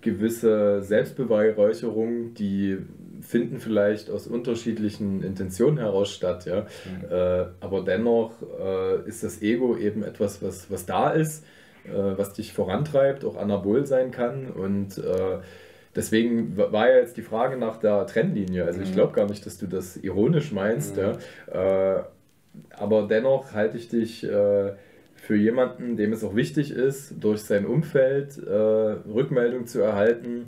gewisse Selbstbeweihräucherung, die finden vielleicht aus unterschiedlichen Intentionen heraus statt, ja. Mhm. Äh, aber dennoch äh, ist das Ego eben etwas, was, was da ist, äh, was dich vorantreibt, auch anabol sein kann und äh, Deswegen war ja jetzt die Frage nach der Trennlinie. Also ich mhm. glaube gar nicht, dass du das ironisch meinst. Mhm. Ja. Äh, aber dennoch halte ich dich äh, für jemanden, dem es auch wichtig ist, durch sein Umfeld Rückmeldung zu erhalten,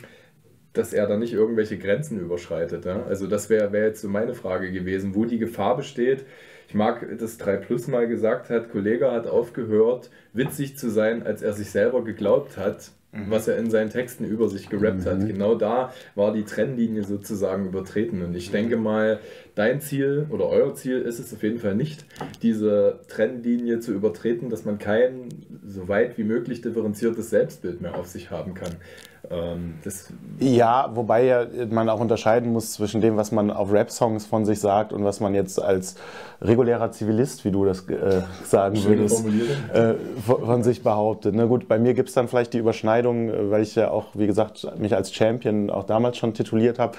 dass er da nicht irgendwelche Grenzen überschreitet. Ja? Also das wäre wär jetzt so meine Frage gewesen, wo die Gefahr besteht. Ich mag, dass 3 Plus mal gesagt hat, Kollege hat aufgehört, witzig zu sein, als er sich selber geglaubt hat Mhm. was er in seinen Texten über sich gerappt mhm. hat. Genau da war die Trennlinie sozusagen übertreten. Und ich denke mal, dein Ziel oder euer Ziel ist es auf jeden Fall nicht, diese Trennlinie zu übertreten, dass man kein so weit wie möglich differenziertes Selbstbild mehr auf sich haben kann. Ähm, ja, wobei ja man auch unterscheiden muss zwischen dem, was man auf Rap-Songs von sich sagt und was man jetzt als regulärer Zivilist, wie du das äh, sagen Schöne würdest, äh, von, von, sich behauptet. Na gut, bei mir gibt es dann vielleicht die Überschneidung, äh, weil ich ja auch, wie gesagt, mich als Champion auch damals schon tituliert habe.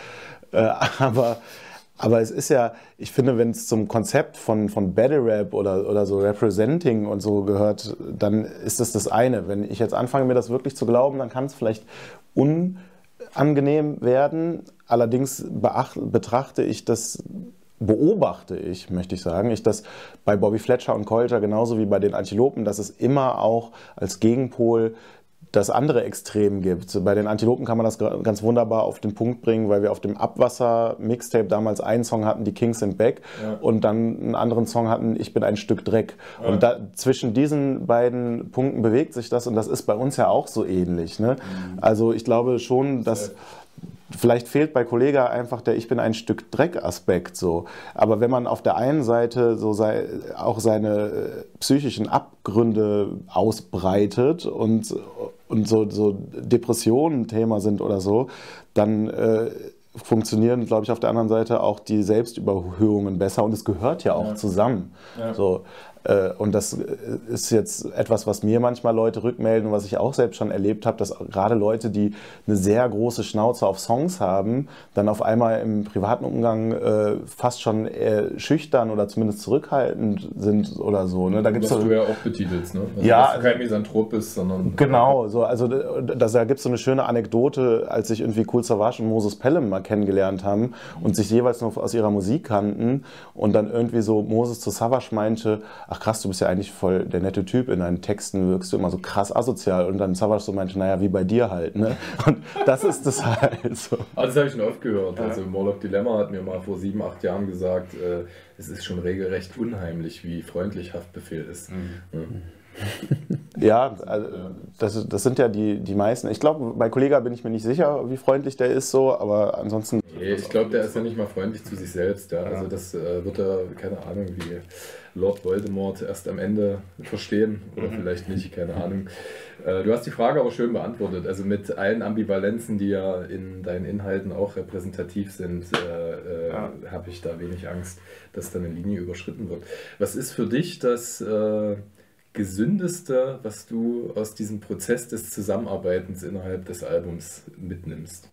Äh, aber aber es ist ja, ich finde, wenn es zum Konzept von, von Battle Rap oder, oder so Representing und so gehört, dann ist das das eine. Wenn ich jetzt anfange, mir das wirklich zu glauben, dann kann es vielleicht unangenehm werden. Allerdings beacht, betrachte ich das beobachte ich, möchte ich sagen, ich das bei Bobby Fletcher und Colter genauso wie bei den Antilopen, dass es immer auch als Gegenpol das andere Extrem gibt. Bei den Antilopen kann man das ganz wunderbar auf den Punkt bringen, weil wir auf dem Abwasser-Mixtape damals einen Song hatten, die Kings sind back, ja. und dann einen anderen Song hatten, ich bin ein Stück Dreck. Ja. Und da, zwischen diesen beiden Punkten bewegt sich das und das ist bei uns ja auch so ähnlich. Ne? Mhm. Also ich glaube schon, dass vielleicht fehlt bei Kollega einfach der Ich bin ein Stück Dreck-Aspekt so. Aber wenn man auf der einen Seite so sei, auch seine äh, psychischen Abgründe ausbreitet und, und so, so Depressionen Thema sind oder so, dann äh, funktionieren, glaube ich, auf der anderen Seite auch die Selbstüberhöhungen besser und es gehört ja auch ja. zusammen. Ja. So, und das äh, ist jetzt etwas, was mir manchmal Leute rückmelden, was ich auch selbst schon erlebt habe, dass gerade Leute, die eine sehr große Schnauze auf Songs haben, dann auf einmal im privaten Umgang äh, fast schon schüchtern oder zumindest zurückhaltend sind oder so. Ne? Da gibt's was so, du ja auch betitelst, ne? Also, ja, dass du kein Misanthrop bist, sondern... Genau, so, also das, da gibt es so eine schöne Anekdote, als sich irgendwie Cool Savage und Moses Pelham mal kennengelernt haben und sich jeweils nur aus ihrer Musik kannten und dann irgendwie so Moses zu Savage meinte, ach krass, du bist ja eigentlich voll der nette Typ, in deinen Texten wirkst du immer so krass asozial. Und dann Savage so meinte, naja, wie bei dir halt. Ne? Und das ist das halt so. Also das habe ich schon oft gehört. Ja. Also Morlock Dilemma hat mir mal vor sieben, acht Jahren gesagt, äh, es ist schon regelrecht unheimlich, wie freundlich Haftbefehl ist. Mhm. Mhm. Ja, also das, das sind ja die, die meisten. Ich glaube, bei Kollega bin ich mir nicht sicher, wie freundlich der ist so, aber ansonsten. Nee, ich glaube, der ist ja nicht mal freundlich zu sich selbst. Ja. Also das äh, wird er, keine Ahnung, wie Lord Voldemort erst am Ende verstehen oder mhm. vielleicht nicht, keine Ahnung. Äh, du hast die Frage aber schön beantwortet. Also mit allen Ambivalenzen, die ja in deinen Inhalten auch repräsentativ sind, äh, äh, ja. habe ich da wenig Angst, dass da eine Linie überschritten wird. Was ist für dich das äh, Gesündeste, was du aus diesem Prozess des Zusammenarbeitens innerhalb des Albums mitnimmst?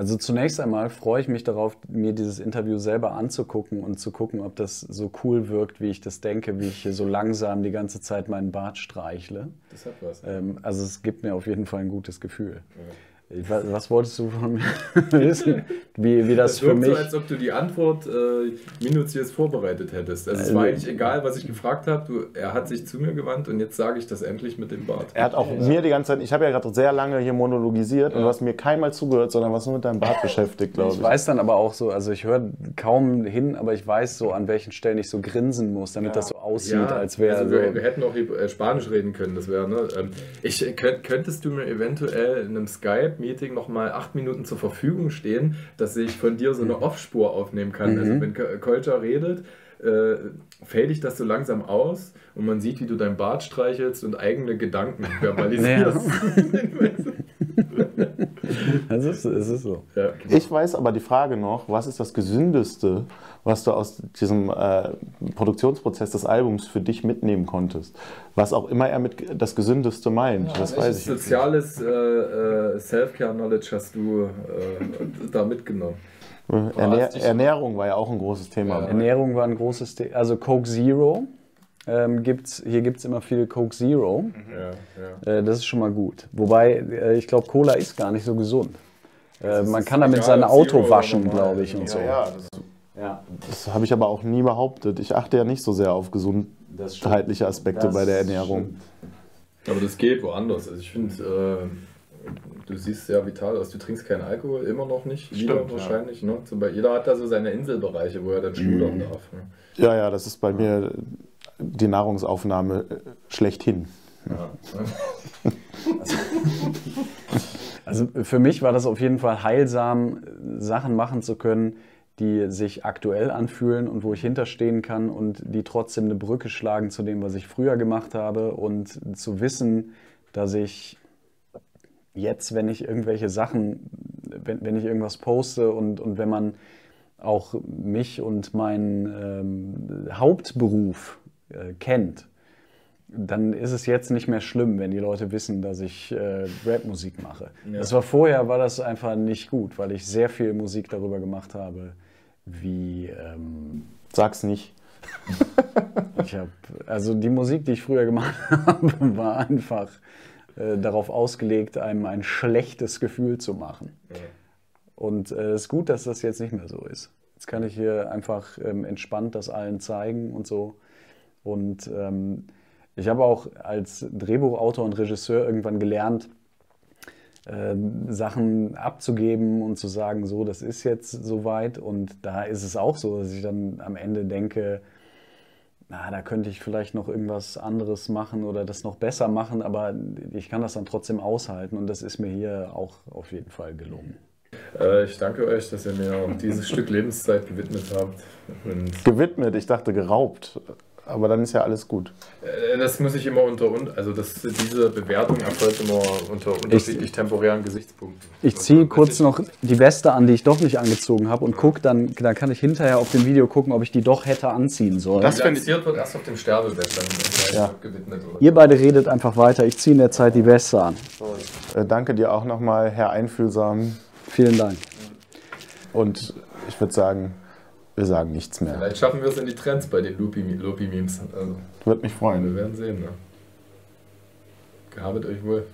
Also zunächst einmal freue ich mich darauf, mir dieses Interview selber anzugucken und zu gucken, ob das so cool wirkt, wie ich das denke, wie ich hier so langsam die ganze Zeit meinen Bart streichle. Das hat was. Ähm, also es gibt mir auf jeden Fall ein gutes Gefühl. Ja. Was wolltest du von mir wissen? Wie, wie das, das für mich. so, als ob du die Antwort äh, minutiös vorbereitet hättest. Also, es war eigentlich egal, was ich gefragt habe. Er hat sich zu mir gewandt und jetzt sage ich das endlich mit dem Bart. Er hat auch ja. mir die ganze Zeit, ich habe ja gerade sehr lange hier monologisiert ja. und du hast mir keinmal zugehört, sondern was nur mit deinem Bart beschäftigt, glaube ich. Ich weiß dann aber auch so, also ich höre kaum hin, aber ich weiß so, an welchen Stellen ich so grinsen muss, damit ja. das so aussieht, als wäre. Also wir, so wir, hätten auch äh, Spanisch reden können, das wäre, ne? Ähm, ich, könntest du mir eventuell in einem Skype Meeting nochmal acht Minuten zur Verfügung stehen, dass ich von dir so eine mhm. Off-Spur aufnehmen kann. Also mhm. Also wenn Kolter redet, äh, fällt dich das so langsam aus und man sieht, wie du dein Bart streichelst und eigene Gedanken verbalisierst. Es ist, es ist so. Ja. Ich weiß aber die Frage noch, was ist das Gesündeste, was du aus diesem äh, Produktionsprozess des Albums für dich mitnehmen konntest? Was auch immer er mit das Gesündeste meint, das weiß Welches ich. soziales äh, äh, Self-Care-Knowledge hast du äh, da mitgenommen? Ernähr Ernährung war ja auch ein großes Thema. Ja. Ernährung war ein großes Thema. Also Coke Zero. Ähm, gibt's, hier gibt es immer viel Coke Zero. Ja, ja. Äh, das ist schon mal gut. Wobei, äh, ich glaube, Cola ist gar nicht so gesund. Äh, man kann damit sein Auto Zero waschen, glaube ich, und so. das, Ja, das habe ich aber auch nie behauptet. Ich achte ja nicht so sehr auf gesundheitliche Aspekte Das bei der Ernährung. stimmt. Aber das geht woanders. Also ich finde, äh, du siehst sehr vital aus. Du trinkst keinen Alkohol, immer noch nicht. Wieder Stimmt, ja. wahrscheinlich. Ne? Zum Beispiel, jeder hat da so seine Inselbereiche, wo er dann schludern darf. Ne? Ja, ja, das ist bei mir die Nahrungsaufnahme äh, schlechthin. Ja. Also für mich war das auf jeden Fall heilsam, Sachen machen zu können, die sich aktuell anfühlen und wo ich hinterstehen kann und die trotzdem eine Brücke schlagen zu dem, was ich früher gemacht habe und zu wissen, dass ich jetzt, wenn ich irgendwelche Sachen, wenn, wenn ich irgendwas poste und, und wenn man auch mich und meinen ähm, Hauptberuf äh, kennt, dann ist es jetzt nicht mehr schlimm, wenn die Leute wissen, dass ich äh, Rapmusik mache. Ja. Das war vorher, war das einfach nicht gut, weil ich sehr viel Musik darüber gemacht habe, wie ähm, Sag's nicht. ich habe, also die Musik, die ich früher gemacht habe, war einfach äh, darauf ausgelegt, einem ein schlechtes Gefühl zu machen. Und äh, es ist gut, dass das jetzt nicht mehr so ist. Jetzt kann ich hier einfach ähm, entspannt das allen zeigen und so. Und ähm, ich habe auch als Drehbuchautor und Regisseur irgendwann gelernt, ähm, Sachen abzugeben und zu sagen, so, das ist jetzt soweit. Und da ist es auch so, dass ich dann am Ende denke, na, da könnte ich vielleicht noch irgendwas anderes machen oder das noch besser machen, aber ich kann das dann trotzdem aushalten und das ist mir hier auch auf jeden Fall gelungen. Äh, ich danke euch, dass ihr mir dieses Stück Lebenszeit gewidmet habt. Und Gewidmet, ich dachte geraubt. Aber dann ist ja alles gut. Äh, Das muss ich immer unter, un- also das, diese Bewertung erfolgt immer unter unterschiedlich temporären Gesichtspunkten. Ich ziehe kurz noch die Weste an, die ich doch nicht angezogen habe und guck dann, dann kann ich hinterher auf dem Video gucken, ob ich die doch hätte anziehen sollen. Das find Bilanziert wird erst auf dem Sterbebett dann Ja. gewidmet. Oder? Ihr beide redet einfach weiter, ich ziehe in der Zeit die Weste an. Äh, danke dir auch nochmal, Herr Einfühlsam. Vielen Dank. Und ich würde sagen, wir sagen nichts mehr. Vielleicht schaffen wir es in die Trends bei den Loopy- Loopy-Memes. Also, Würde mich wir freuen. werden sehen. Ne? Gehabet euch wohl.